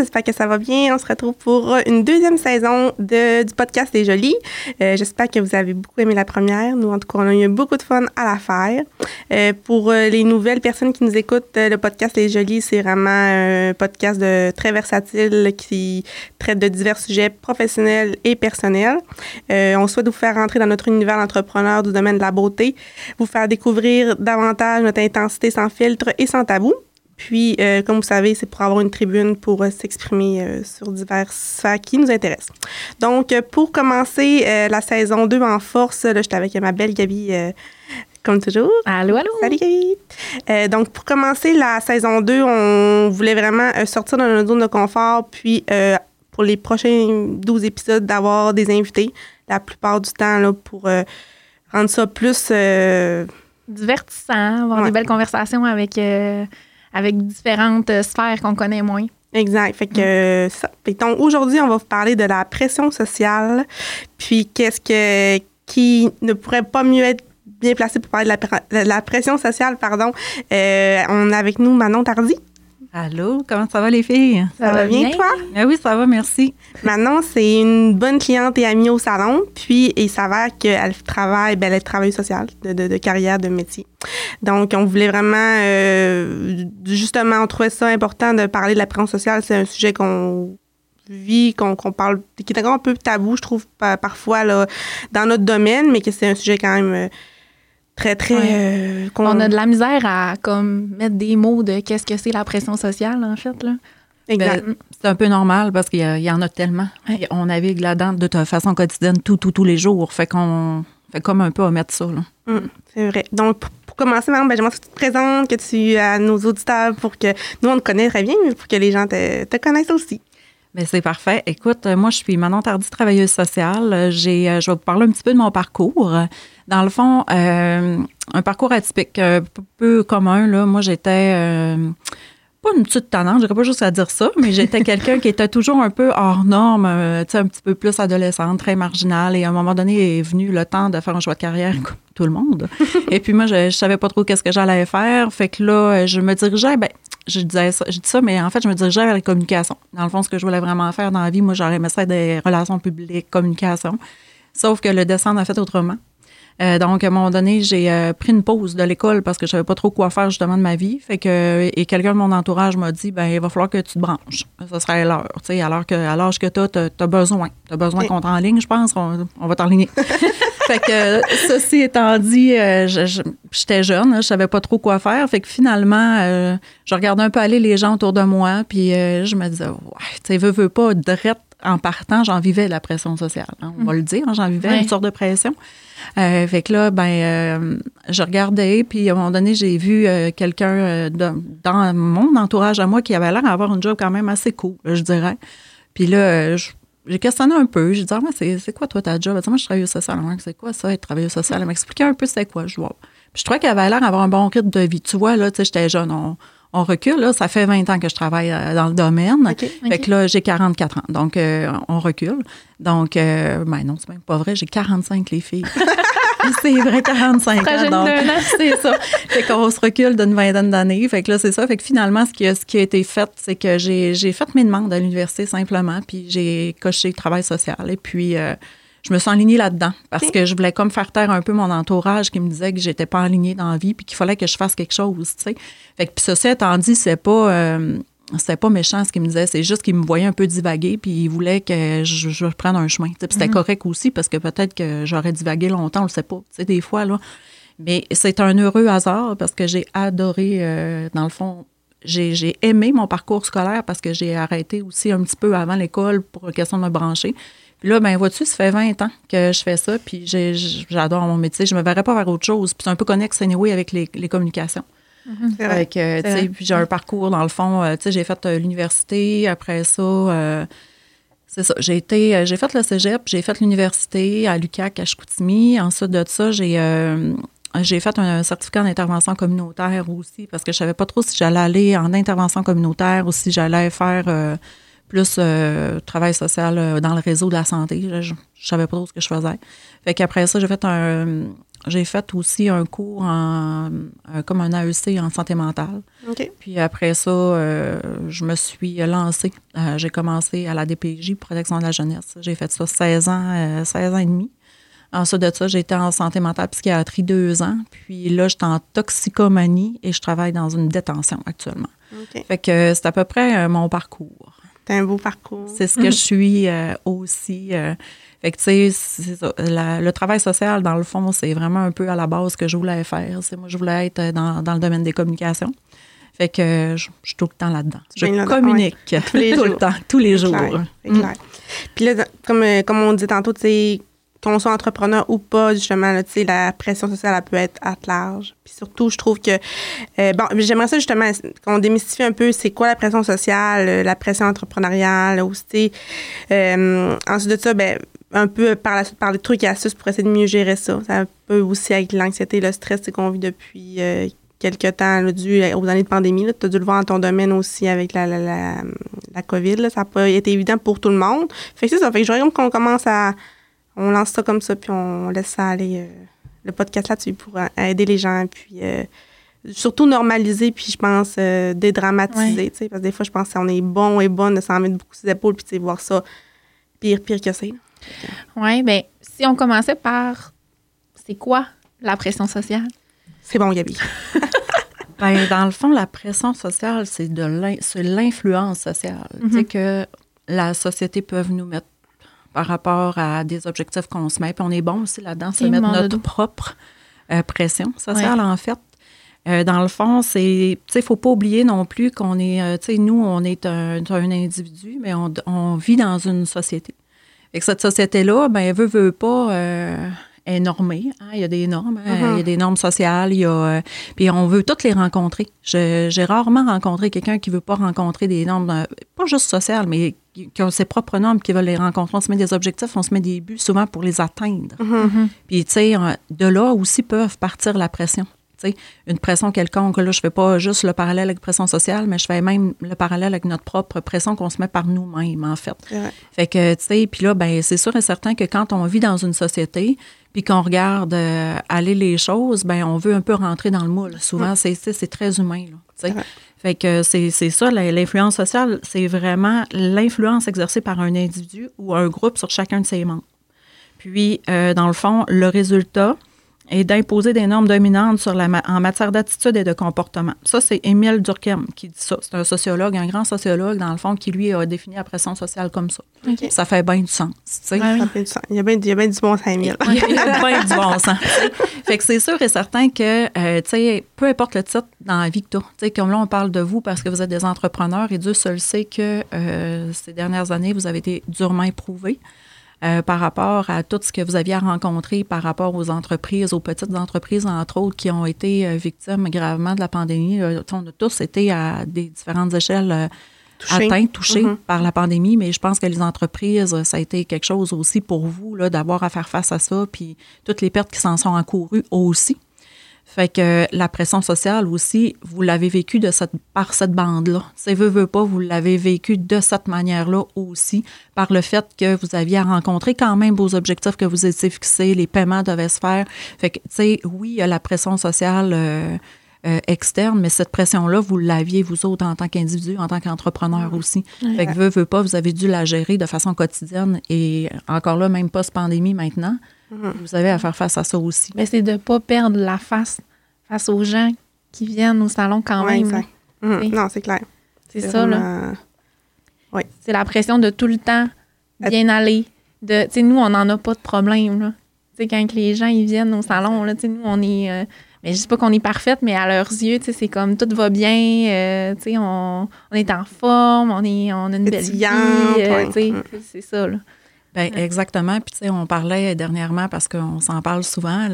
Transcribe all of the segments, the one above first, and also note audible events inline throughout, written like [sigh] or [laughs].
J'espère que ça va bien. On se retrouve pour une deuxième saison de, du podcast Les Jolies. Euh, J'espère que vous avez beaucoup aimé la première. Nous, en tout cas, on a eu beaucoup de fun à la faire. Euh, pour euh, les nouvelles personnes qui nous écoutent, le podcast Les Jolies, c'est vraiment un podcast de, très versatile qui traite de divers sujets professionnels et personnels. On souhaite vous faire rentrer dans notre univers d'entrepreneurs du domaine de la beauté, vous faire découvrir davantage notre intensité sans filtre et sans tabou. Puis, euh, comme vous savez, c'est pour avoir une tribune pour euh, s'exprimer euh, sur diverses sphères qui nous intéressent. Donc, pour commencer la saison 2 en force, là, j'étais avec ma belle Gabi, comme toujours. Allô, allô? Salut Gabi! Donc, pour commencer la saison 2, on voulait vraiment sortir de notre zone de confort, puis pour les prochains 12 épisodes, d'avoir des invités la plupart du temps là, pour rendre ça plus... Divertissant, avoir Ouais. des belles conversations avec, avec différentes euh, sphères qu'on connaît moins. Exact. Fait que euh, ça. Fait que donc aujourd'hui, on va vous parler de la pression sociale. Puis qu'est-ce que qui ne pourrait pas mieux être bien placé pour parler de la, de la pression sociale, pardon. Euh, on a avec nous Manon Tardy. Allô, comment ça va les filles? Ça, va bien, toi? Ah oui, ça va, merci. Manon, c'est une bonne cliente et amie au salon. Puis il s'avère qu'elle travaille, ben, elle est travailleuse sociale de, de, de carrière, de métier. Donc, on voulait vraiment, euh, justement, on trouvait ça important de parler de la pression sociale. C'est un sujet qu'on vit, qu'on qu'on parle, qui est encore un peu tabou, je trouve, pa- parfois, là, dans notre domaine, mais que c'est un sujet quand même euh, très, très... Ouais. euh, On a de la misère à comme mettre des mots de qu'est-ce que c'est la pression sociale, en fait. Là. Ben, c'est un peu normal parce qu'il y, en a tellement. Ouais. On navigue là-dedans de façon quotidienne, tout, tout, tous les jours. Fait qu'on fait comme un peu omettre ça. Là. Mm, c'est vrai. Donc, pour, pour commencer, Manon, ben, j'aimerais que tu te présentes, que tu à nos auditeurs pour que nous, on te connaît très bien, mais pour que les gens te, te connaissent aussi. Ben, c'est parfait. Écoute, moi, je suis Manon Tardy, travailleuse sociale. J'ai, euh, je vais vous parler un petit peu de mon parcours. Dans le fond, euh, un parcours atypique, un peu- commun. Là. Moi, j'étais euh, pas une petite tannante, je dirais pas juste à dire ça, mais j'étais quelqu'un qui était toujours un peu hors norme, euh, tu sais, un petit peu plus adolescente, très marginale. Et à un moment donné, est venu le temps de faire un choix de carrière, comme tout le monde. [laughs] Et puis moi, je, je savais pas trop qu'est-ce que j'allais faire. Fait que là, je me dirigeais, ben, je disais ça, je dis ça, mais en fait, je me dirigeais vers la communication. Dans le fond, ce que je voulais vraiment faire dans la vie, moi, j'aurais aimé ça des relations publiques, communication. Sauf que le descendre a fait autrement. Euh, donc, à un moment donné, j'ai euh, pris une pause de l'école parce que je savais pas trop quoi faire justement de ma vie. Fait que, et quelqu'un de mon entourage m'a dit, ben, il va falloir que tu te branches. Ça serait l'heure. Tu sais, alors que, à l'âge que tu as, tu as besoin. Tu as besoin qu'on t'enligne, je pense. On, on va t'enligner. [laughs] fait que, ceci étant dit, euh, je- je- j'étais jeune, hein, je savais pas trop quoi faire. Fait que finalement, je regardais un peu aller les gens autour de moi, puis je me disais, ouais, tu sais, veux, veux pas, drette en partant, j'en vivais la pression sociale. hein, on va le dire, hein, j'en vivais une sorte de pression. Euh, fait que là, ben, euh, je regardais, puis à un moment donné, j'ai vu euh, quelqu'un dans mon entourage à moi qui avait l'air d'avoir un job quand même assez cool, je dirais. Puis là, j'ai questionné un peu. J'ai dit, ah, c'est c'est quoi toi ta job? Elle dit, moi, je suis travailleuse sociale. Moi, C'est quoi ça, être travailleuse sociale? Elle m'expliquait un peu c'était quoi, je vois. Puis je trouvais qu'elle avait l'air d'avoir un bon rythme de vie. Tu vois, là, tu sais, j'étais jeune. On, on recule, là. Ça fait 20 ans que je travaille euh, dans le domaine. OK. Fait que là, j'ai 44 ans. Donc, euh, on recule. Donc, euh, ben non, c'est même pas vrai. J'ai 45, les filles. [laughs] c'est vrai, 45 Très ans. donc, [laughs] c'est ça. Fait qu'on se recule d'une vingtaine d'années. Fait que là, c'est ça. Fait que finalement, ce qui a, ce qui a été fait, c'est que j'ai j'ai fait mes demandes à l'université simplement, puis j'ai coché le travail social. Et puis, euh, je me suis enlignée là-dedans parce que je voulais comme faire taire un peu mon entourage qui me disait que j'étais pas alignée dans la vie puis qu'il fallait que je fasse quelque chose, tu sais. Fait que puis ceci étant dit, c'est pas... euh, c'était pas méchant ce qu'il me disait, c'est juste qu'il me voyait un peu divaguer puis il voulait que je, je prenne un chemin. tu sais. Puis C'était correct aussi parce que peut-être que j'aurais divagué longtemps, on le sait pas. Tu sais, des fois, là. Mais c'est un heureux hasard parce que j'ai adoré, euh, dans le fond, j'ai aimé mon parcours scolaire parce que j'ai arrêté aussi un petit peu avant l'école pour la question de me brancher. Là, ben vois-tu, ça fait 20 ans que je fais ça, puis j'adore mon métier. Je me verrais pas faire autre chose. Puis c'est un peu connexe, anyway, avec les, les communications. Tu sais, vrai. puis j'ai un parcours, dans le fond, euh, tu sais, j'ai fait euh, l'université, après ça, euh, c'est ça, j'ai été, j'ai fait le cégep, j'ai fait l'université à l'UQAC à Chicoutimi. Ensuite de ça, j'ai j'ai fait un certificat d'intervention communautaire aussi parce que je savais pas trop si j'allais aller en intervention communautaire ou si j'allais faire plus euh, travail social euh, dans le réseau de la santé. Je, je, je savais pas trop ce que je faisais. Fait qu'après ça, j'ai fait un, j'ai fait aussi un cours en, euh, comme un AEC en santé mentale. OK. Puis après ça, euh, je me suis lancée. J'ai commencé à la DPJ, Protection de la jeunesse. J'ai fait ça 16 ans, euh, 16 ans et demi. Ensuite de ça, été en santé mentale psychiatrie deux ans. Puis là, j'étais en toxicomanie et je travaille dans une détention actuellement. OK. Fait que c'est à peu près mon parcours. T'as un beau parcours. C'est ce que je suis euh, aussi. euh, fait que, tu sais, c'est le travail social, dans le fond, c'est vraiment un peu à la base ce que je voulais faire. C'est moi, je voulais être dans, dans le domaine des communications. Fait que je, je suis tout le temps là-dedans. Je communique Tous les [laughs] tout le temps, tous les C'est jours. clair, c'est. Puis là, comme, euh, comme on dit tantôt, tu sais, qu'on soit entrepreneur ou pas, justement, là, la pression sociale, elle peut être à large. Puis surtout, je trouve que, euh, bon, j'aimerais ça justement qu'on démystifie un peu c'est quoi la pression sociale, euh, la pression entrepreneuriale, aussi. Euh, ensuite de ça, ben, un peu par la suite, par des trucs et astuces pour essayer de mieux gérer ça. Ça peut aussi avec l'anxiété, le stress qu'on vit depuis euh, quelques temps, là, dû aux années de pandémie. Tu as dû le voir dans ton domaine aussi avec la, la, la, la COVID. Là. Ça n'a pas été évident pour tout le monde. Fait que c'est ça. Fait que j'aurais aimé qu'on commence à. On lance ça comme ça, puis on laisse ça aller. euh, le podcast là-dessus pour euh, aider les gens, puis euh, surtout normaliser, puis je pense euh, dédramatiser. tu sais, Parce que des fois, je pense qu'on est bon et bonne de s'en mettre beaucoup ses épaules, puis tu sais, voir ça pire, pire que c'est. Oui, bien, si on commençait par c'est quoi la pression sociale? C'est bon, Gabi. [laughs] Ben, dans le fond, la pression sociale, c'est de l'influence sociale. Tu Mhm. sais, que la société peut nous mettre par rapport à des objectifs qu'on se met. Puis on est bon aussi là-dedans, se Et mettre notre propre euh, pression sociale, en fait. Euh, dans le fond, c'est, tu sais, faut pas oublier non plus qu'on est, euh, tu sais, nous, on est un, un individu, mais on, on vit dans une société. Et que cette société-là, ben, elle veut, veut pas, euh, est normée. hein. Il y a des normes, hein. Mhm. il y a des normes sociales, il y a, euh, puis on veut toutes les rencontrer. J'ai rarement rencontré quelqu'un qui veut pas rencontrer des normes, euh, pas juste sociales, mais qui, ont ses propres normes, qui veulent les rencontrer. On se met des objectifs, on se met des buts souvent pour les atteindre. Puis, tu sais, euh, de là aussi peuvent partir la pression. Tu sais, une pression quelconque. Là, je fais pas juste le parallèle avec pression sociale, mais je fais même le parallèle avec notre propre pression qu'on se met par nous-mêmes, en fait. Fait que, tu sais, puis là, ben, c'est sûr et certain que quand on vit dans une société, puis qu'on regarde euh, aller les choses, ben, on veut un peu rentrer dans le moule. Souvent, c'est, c'est, c'est très humain, là. Fait que c'est, c'est ça, l'influence sociale, c'est vraiment l'influence exercée par un individu ou un groupe sur chacun de ses membres. Puis, euh, dans le fond, le résultat est d'imposer des normes dominantes sur la ma- en matière d'attitude et de comportement. Ça, c'est Émile Durkheim qui dit ça. C'est un sociologue, un grand sociologue, dans le fond, qui, lui, a défini la pression sociale comme ça. Ça fait bien du sens, Ça fait du sens. Il y a bien, il y a bien du bon 5000. Il y a bien du bon sens. Fait que c'est sûr et certain que, euh, tu sais, peu importe le titre dans la vie que tu as, tu sais, comme là, on parle de vous parce que vous êtes des entrepreneurs et Dieu seul sait que euh, ces dernières années, vous avez été durement éprouvés. Euh, par rapport à tout ce que vous aviez à rencontrer par rapport aux entreprises, aux petites entreprises, entre autres, qui ont été euh, victimes gravement de la pandémie. Euh, on a tous été à des différentes échelles atteintes, touchées Mhm. par la pandémie, mais je pense que les entreprises, ça a été quelque chose aussi pour vous, là, d'avoir à faire face à ça, puis toutes les pertes qui s'en sont encourues aussi. Fait que la pression sociale aussi, vous l'avez vécu de cette, par cette bande-là. C'est veut, veut pas, vous l'avez vécu de cette manière-là aussi, par le fait que vous aviez à rencontrer quand même vos objectifs que vous étiez fixés, les paiements devaient se faire. Fait que, tu sais, oui, il y a la pression sociale euh, euh, externe, mais cette pression-là, vous l'aviez, vous autres, en tant qu'individu, en tant qu'entrepreneur aussi. Fait que, veut, veut pas, vous avez dû la gérer de façon quotidienne et encore là, même post-pandémie maintenant, vous avez à faire face à ça aussi. Mais c'est de ne pas perdre la face face aux gens qui viennent au salon quand Ouais, même. exact. Mhm. Oui. Non, c'est clair. C'est ça, là. vraiment- C'est la pression de tout le temps bien aller. De, tu sais, nous, on n'en a pas de problème, là. Tu sais, quand les gens, ils viennent au salon, là, tu sais, nous, on est... euh, mais je dis pas qu'on est parfaite, mais à leurs yeux, tu sais, c'est comme tout va bien, euh, tu sais, on, on est en forme, on, est, on a une belle vie, euh, ouais. Mm. c'est- c'est ça, là. Ben, exactement. Puis, tu sais, on parlait dernièrement, parce qu'on s'en parle souvent,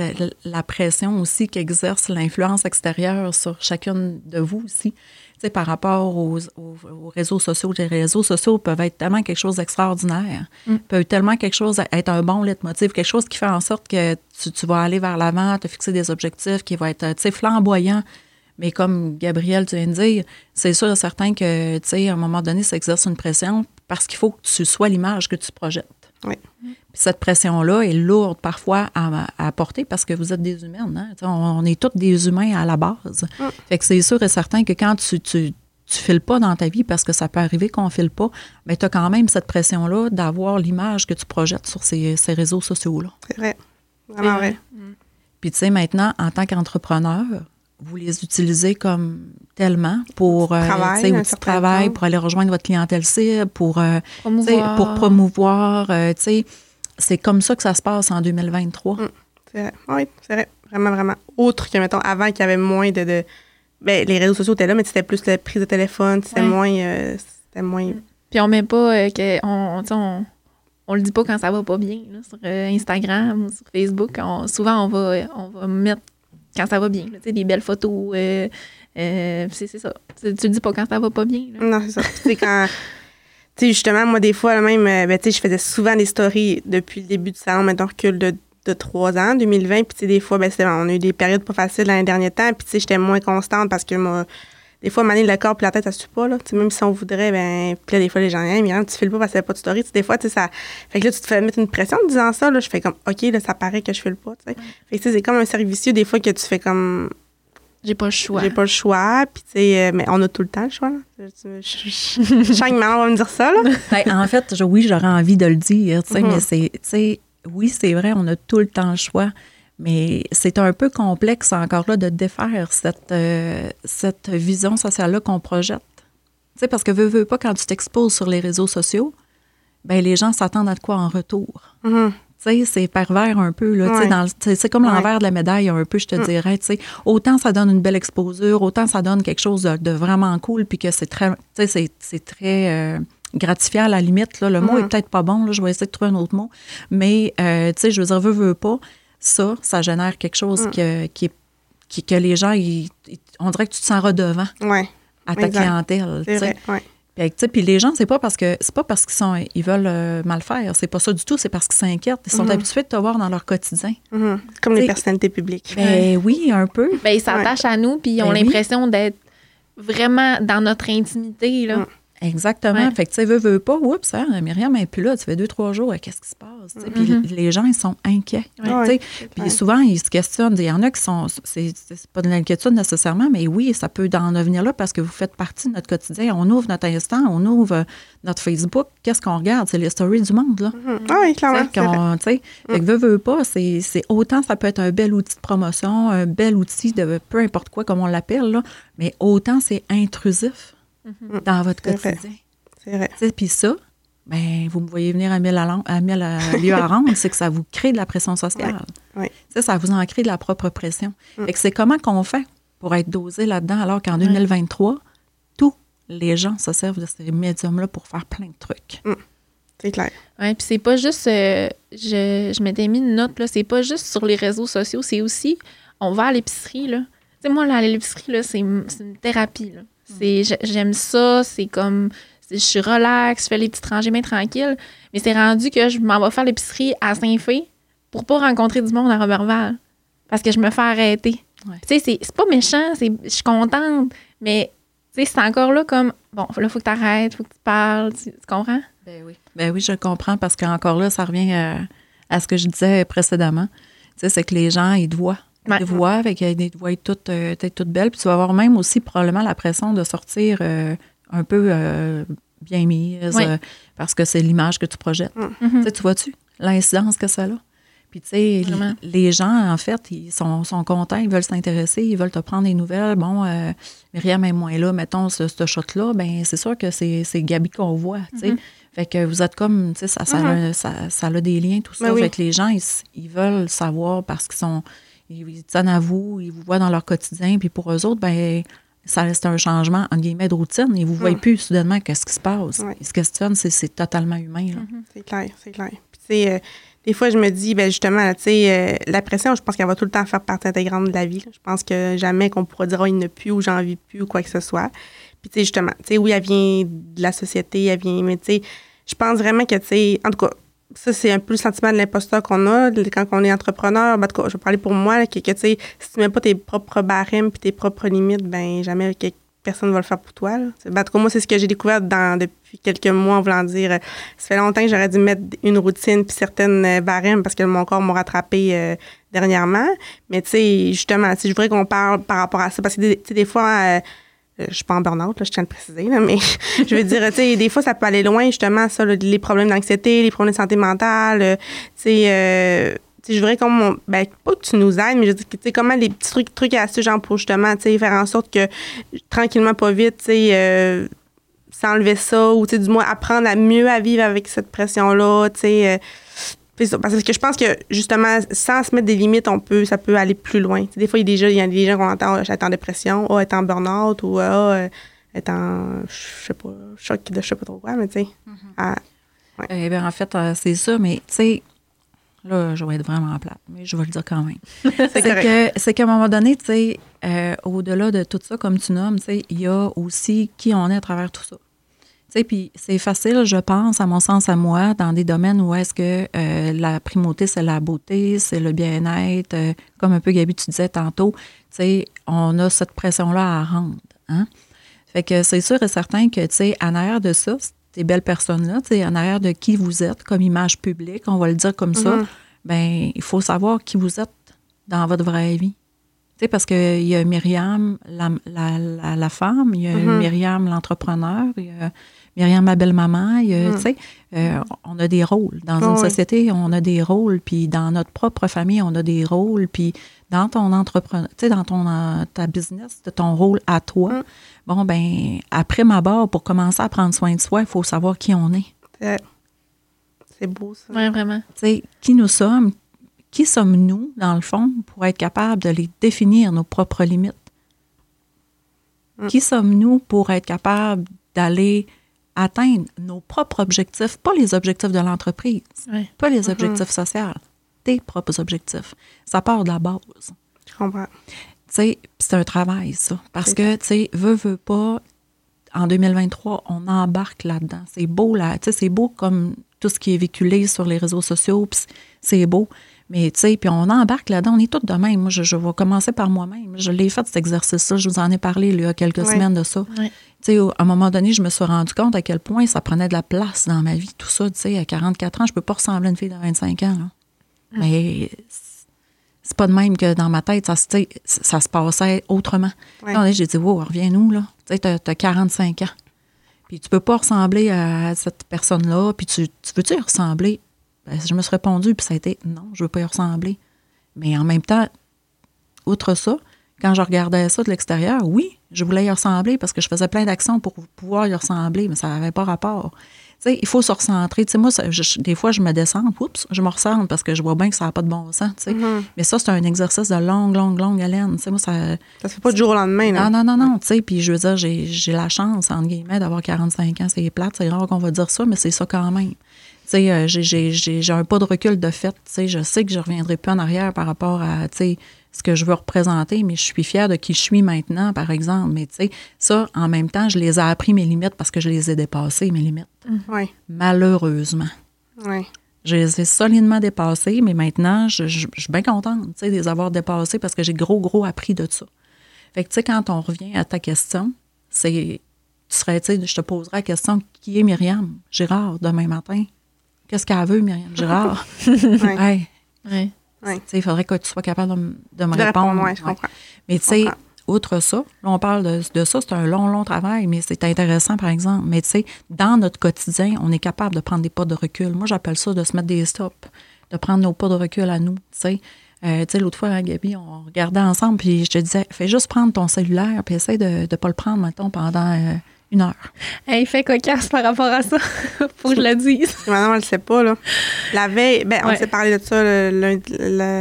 la, pression aussi qu'exerce l'influence extérieure sur chacune de vous aussi. Tu sais, par rapport aux, aux- aux réseaux sociaux. Les réseaux sociaux peuvent être tellement quelque chose d'extraordinaire. Mm. Peuvent tellement quelque chose être un bon leitmotiv, quelque chose qui fait en sorte que tu, tu vas aller vers l'avant, te fixer des objectifs qui vont être, tu sais, flamboyants. Mais comme Gabriel, tu viens de dire, c'est sûr et certain que, tu sais, à un moment donné, ça exerce une pression parce qu'il faut que tu sois l'image que tu projettes. Oui. Puis cette pression-là est lourde parfois à, à porter parce que vous êtes des humaines. Hein? On, on est tous des humains à la base. Mm. Fait que c'est sûr et certain que quand tu, tu, tu files pas dans ta vie parce que ça peut arriver qu'on file pas, mais tu as quand même cette pression-là d'avoir l'image que tu projettes sur ces, ces réseaux sociaux-là. C'est vrai. Vraiment vrai. Puis tu sais, maintenant, en tant qu'entrepreneur, vous les utilisez comme tellement pour euh, Travail, tu sais, un certain travail, temps. pour aller rejoindre votre clientèle cible, pour, euh, Promouvoir. pour promouvoir. euh, tu sais, c'est comme ça que ça se passe en 2023. Mm. C'est vrai. Oui, c'est vrai. Vraiment, vraiment. Autre que, mettons, avant qu'il y avait moins de. de ben, les réseaux sociaux étaient là, mais c'était plus la prise de téléphone, c'était Ouais. moins. euh, c'était moins. Puis on met pas euh, que on, tu sais, on, on le dit pas quand ça va pas bien là, sur euh, Instagram ou sur Facebook. On- souvent on va on va mettre quand ça va bien, des belles photos. euh, euh, c'est c'est ça. Tu, tu le dis pas quand ça va pas bien. Non, c'est ça. Sais, quand. Tu sais, justement, moi, des fois, même, euh, ben, je faisais souvent des stories depuis le début du salon, maintenant recul de, de trois ans, 2020. Puis, des fois, ben, c'est- on a eu des périodes pas faciles l'année dernier temps. Puis, j'étais moins constante parce que, moi, des fois, maner le corps puis la tête, ça suit pas, là. Même si on voudrait, ben, puis là, des fois, les gens, hey, Myriam, tu files pas parce a pas de story. Des fois, tu sais, ça. Fait que là, tu te fais mettre une pression en disant ça, là. Je fais comme, OK, là, ça paraît que je file pas, tu sais. Fait que, c'est comme un cercle vicieux, des fois, que tu fais comme, J'ai pas le choix. j'ai pas le choix. Puis, tu sais, euh, mais on a tout le temps le choix, là. Je, je, je, je sens que maman va me dire ça, là. [laughs] Ben, en fait, je- oui, j'aurais envie de le dire, tu sais, mais c'est, tu sais, oui, c'est vrai, on a tout le temps le choix, mais c'est un peu complexe encore là de défaire cette, euh, cette vision sociale-là qu'on projette. Tu sais, parce que veux, veux pas, quand tu t'exposes sur les réseaux sociaux, ben les gens s'attendent à de quoi en retour. Mhm. Tu sais, c'est pervers un peu. Là, Ouais. c'est comme Ouais. l'envers de la médaille un peu, je te Mm. dirais. tu sais. Autant ça donne une belle exposure, autant ça donne quelque chose de, de vraiment cool, puis que c'est très, tu sais, c'est- c'est très euh, gratifiant à la limite. Là. Le mot Mm. est peut-être pas bon, là, je vais essayer de trouver un autre mot. Mais, euh, tu sais, je veux dire, veux, veux pas, ça, ça génère quelque chose Mm. que, qui est- qui- que les gens, ils- ils- on dirait que tu te sens redevant Ouais, à ta Exact. clientèle. Puis, les gens, c'est pas parce que c'est pas parce qu'ils sont ils veulent euh, mal faire, c'est pas ça du tout, c'est parce qu'ils s'inquiètent, ils sont Mhm. habitués de te voir dans leur quotidien. Mhm. Comme les personnalités publiques. Ben oui, un peu. Ben, ils s'attachent à nous, puis ils ont Ben oui. l'impression d'être vraiment dans notre intimité. Là. Mm. Exactement. Ouais. Fait que tu sais, veux, veux pas, oups, hein, Myriam n'est plus là, tu fais deux, trois jours, euh, qu'est-ce qui se passe? tu sais? Puis Mhm. les gens, ils sont inquiets. Puis Ouais. souvent, ils se questionnent. Il y en a qui sont. C'est pas de l'inquiétude nécessairement, mais oui, ça peut en devenir là parce que vous faites partie de notre quotidien. On ouvre notre instant, on ouvre euh, notre Facebook. Qu'est-ce qu'on regarde? C'est les stories du monde, là. Ah oui, clairement. Tu sais, fait que veut, veut pas, c'est c'est autant ça peut être un bel outil de promotion, un bel outil de peu importe quoi, comme on l'appelle, là, mais autant c'est intrusif Mhm. dans votre quotidien. C'est vrai. Puis ça, ben, vous me voyez venir à mille à, à mille à rendre, c'est que ça vous crée de la pression sociale. Ouais. Ouais. Tu sais, Ça vous en crée de la propre pression. Mm. Fait que c'est comment qu'on fait pour être dosé là-dedans, alors qu'en 2023, tous les gens se servent de ces médiums-là pour faire plein de trucs. C'est clair. Ouais, puis c'est pas juste. euh, je je m'étais mis une note, là. C'est pas juste sur les réseaux sociaux, c'est aussi. On va à l'épicerie, là. Tu sais, moi, là, à l'épicerie, là, c'est c'est une thérapie, là. C'est- j'ai- J'aime ça, c'est comme. Je suis relax, je fais les petites rangées mains tranquilles. Mais c'est rendu que je m'en vais faire l'épicerie à Saint-Fé pour pas rencontrer du monde à Robertval. Parce que je me fais arrêter. Ouais. Tu sais, c'est- c'est pas méchant, c'est- je suis contente, mais tu sais, c'est encore là comme. Bon, là, faut que tu arrêtes, faut que tu parles, tu, tu comprends? Ben oui. Ben oui, je comprends parce qu'encore là, ça revient à, à ce que je disais précédemment. Tu sais, c'est que les gens, ils te voient. Te voient, avec te voient toutes, euh, t'es toute belle. Puis tu vas avoir même aussi probablement la pression de sortir euh, un peu euh, bien mise Ouais. euh, parce que c'est l'image que tu projettes. Mhm. Tu vois-tu l'incidence que ça a? Puis, tu sais, les gens, en fait, ils sont, sont contents, ils veulent s'intéresser, ils veulent te prendre des nouvelles. Bon, euh, Myriam est moins là, mettons, ce, ce shot-là, ben c'est sûr que c'est Gabi qu'on voit, tu sais. Fait que vous êtes comme, tu sais, ça, ça, a- ça, ça a des liens, tout ça. Ben oui. Fait que les gens, ils veulent savoir parce qu'ils sont, ils, tiennent à vous, ils vous voient dans leur quotidien, puis pour eux autres, ben ça reste un changement, entre guillemets, de routine. Ils vous voient Mm. plus soudainement qu'est-ce qui se passe. Ouais. Ils se questionnent, c'est- c'est totalement humain, là. C'est clair, c'est clair. Puis, tu sais, euh, des fois, je me dis, ben justement, là, tu sais, euh, la pression, je pense qu'elle va tout le temps faire partie intégrante de la vie. là. Je pense que jamais qu'on pourra dire, oh, il ne plus ou j'en vis plus ou quoi que ce soit. Puis, tu sais, justement, tu sais, oui, elle vient de la société, elle vient, mais tu sais, je pense vraiment que, tu sais, en tout cas, ça, c'est un peu le sentiment de l'imposteur qu'on a quand on est entrepreneur. Ben, en tout je vais parler pour moi, là, que, tu sais, si tu mets pas tes propres barèmes puis tes propres limites, ben jamais personne ne va le faire pour toi. Là. Ben, en moi, c'est ce que j'ai découvert dans, depuis quelques mois en voulant dire euh, ça fait longtemps que j'aurais dû mettre une routine puis certaines euh, barèmes parce que mon corps m'a rattrapé euh, dernièrement. Mais tu sais, justement, si je voudrais qu'on parle par rapport à ça, parce que des, des fois, je suis pas en burn-out, là, je tiens à le préciser, là, mais [laughs] je veux dire, tu sais, des fois, ça peut aller loin, justement, ça, les problèmes d'anxiété, les problèmes de santé mentale, tu sais je voudrais qu'on. Ben, pas que tu nous aides, mais je dis tu sais, comment les petits trucs, trucs et astuces, genre, pour justement, tu sais, faire en sorte que tranquillement, pas vite, tu sais, euh, s'enlever ça, ou, tu sais, du moins, apprendre à mieux à vivre avec cette pression-là, tu sais. Euh, parce que je pense que justement, sans se mettre des limites, on peut, ça peut aller plus loin. des fois, il y a des gens, il y a des gens qu'on entend oh, être en dépression, oh, être en burn-out ou oh, être en je sais pas, choc de je sais pas trop quoi, mais tu sais. Mm-hmm. Ah, eh bien, en fait, c'est ça, mais tu sais, Là, je vais être vraiment plate, mais je vais le dire quand même. [laughs] c'est qu'à un moment donné, tu sais, euh, au-delà de tout ça, comme tu nommes, tu sais, il y a aussi qui on est à travers tout ça. Tu sais, puis c'est facile, je pense, à mon sens, à moi, dans des domaines où est-ce que euh, la primauté, c'est la beauté, c'est le bien-être, euh, comme un peu Gabi, tu disais tantôt, tu sais, on a cette pression-là à rendre. Hein? Fait que c'est sûr et certain que, tu sais, en arrière de ça, ces belles personnes-là, en arrière de qui vous êtes comme image publique, on va le dire comme ça, mhm. ben il faut savoir qui vous êtes dans votre vraie vie. sais, parce qu'il y a Myriam, la, la, la, femme, il y a mhm. Myriam, l'entrepreneur, il y a Myriam, ma belle-maman, mhm. sais, euh, on a des rôles. Dans une société, on a des rôles, puis dans notre propre famille, on a des rôles, puis dans ton entrepreneur, tu sais, dans ton, ta business, ton rôle à toi, bon, ben après ma barre, pour commencer à prendre soin de soi, il faut savoir qui on est. C'est beau, ça. Oui, vraiment. Tu sais, qui nous sommes, qui sommes-nous, dans le fond, pour être capable de les définir, nos propres limites? Mm. Qui sommes-nous pour être capable d'aller atteindre nos propres objectifs, pas les objectifs de l'entreprise, pas les mm-hmm. objectifs sociaux, tes propres objectifs. Ça part de la base. Je comprends c'est un travail, ça. Parce que, tu sais, veut, veut pas, en 2023, on embarque là-dedans. C'est beau, là. Tu sais, c'est beau comme tout ce qui est véhiculé sur les réseaux sociaux, c'est beau. Mais, tu sais, puis on embarque là-dedans, on est tous de même. Moi, je, vais commencer par moi-même. Je l'ai fait, cet exercice-là. Je vous en ai parlé il y a quelques semaines de ça. Tu sais, à un moment donné, je me suis rendu compte à quel point ça prenait de la place dans ma vie, tout ça. Tu sais, à 44 ans, je peux pas ressembler à une fille de 25 ans. Là. Mais c'est pas de même que dans ma tête, ça, ça se passait autrement. j'ai dit, wow, reviens-nous, là. Tu sais, as, 45 ans. Puis tu peux pas ressembler à cette personne-là, puis tu, tu veux-tu y ressembler? Ben, je me suis répondu, puis ça a été, non, je veux pas y ressembler. Mais en même temps, outre ça, quand je regardais ça de l'extérieur, oui, je voulais y ressembler parce que je faisais plein d'actions pour pouvoir y ressembler, mais ça n'avait pas rapport il faut se recentrer. moi, des fois, je me descends, oups, je me recentre parce que je vois bien que ça n'a pas de bon sens. Mm-hmm. Mais ça, c'est un exercice de longue, longue, longue haleine. moi, ça ça se fait pas du jour au lendemain. Non, non, non, non. Puis je veux dire, j'ai la chance, entre guillemets, d'avoir 45 ans. C'est plate, c'est rare qu'on va dire ça, mais c'est ça quand même. Euh, j'ai un pas de recul de fait. Je sais que je ne reviendrai plus en arrière par rapport à ce que je veux représenter, mais je suis fière de qui je suis maintenant, par exemple. Mais tu sais, ça, en même temps, je les ai appris mes limites parce que je les ai dépassées, mes limites. Oui. Malheureusement. Oui. Je les ai solidement dépassées, mais maintenant, je, suis bien contente, tu sais, de les avoir dépassées parce que j'ai gros, gros appris de ça. Fait que, tu sais, quand on revient à ta question, c'est, tu serais, tu sais, je te poserai la question, qui est Myriam Girard demain matin? Qu'est-ce qu'elle veut, Myriam Girard? oui. Ouais. [laughs] Il faudrait que tu sois capable de, me répondre. je comprends. Mais tu sais, outre ça, là, on parle de, ça, c'est un long, long travail, mais c'est intéressant, par exemple. Mais tu sais, dans notre quotidien, on est capable de prendre des pas de recul. Moi, j'appelle ça de se mettre des stops, de prendre nos pas de recul à nous, tu sais. Euh, tu sais, l'autre fois, hein, Gabi, on regardait ensemble, puis je te disais, fais juste prendre ton cellulaire, puis essaie de ne pas le prendre, mettons, pendant euh, une heure. Il fait cocasse par rapport à ça. [laughs] Faut que je le dise. [laughs] Maintenant, on le sait pas, là. La veille, ben, on s'est parlé de ça le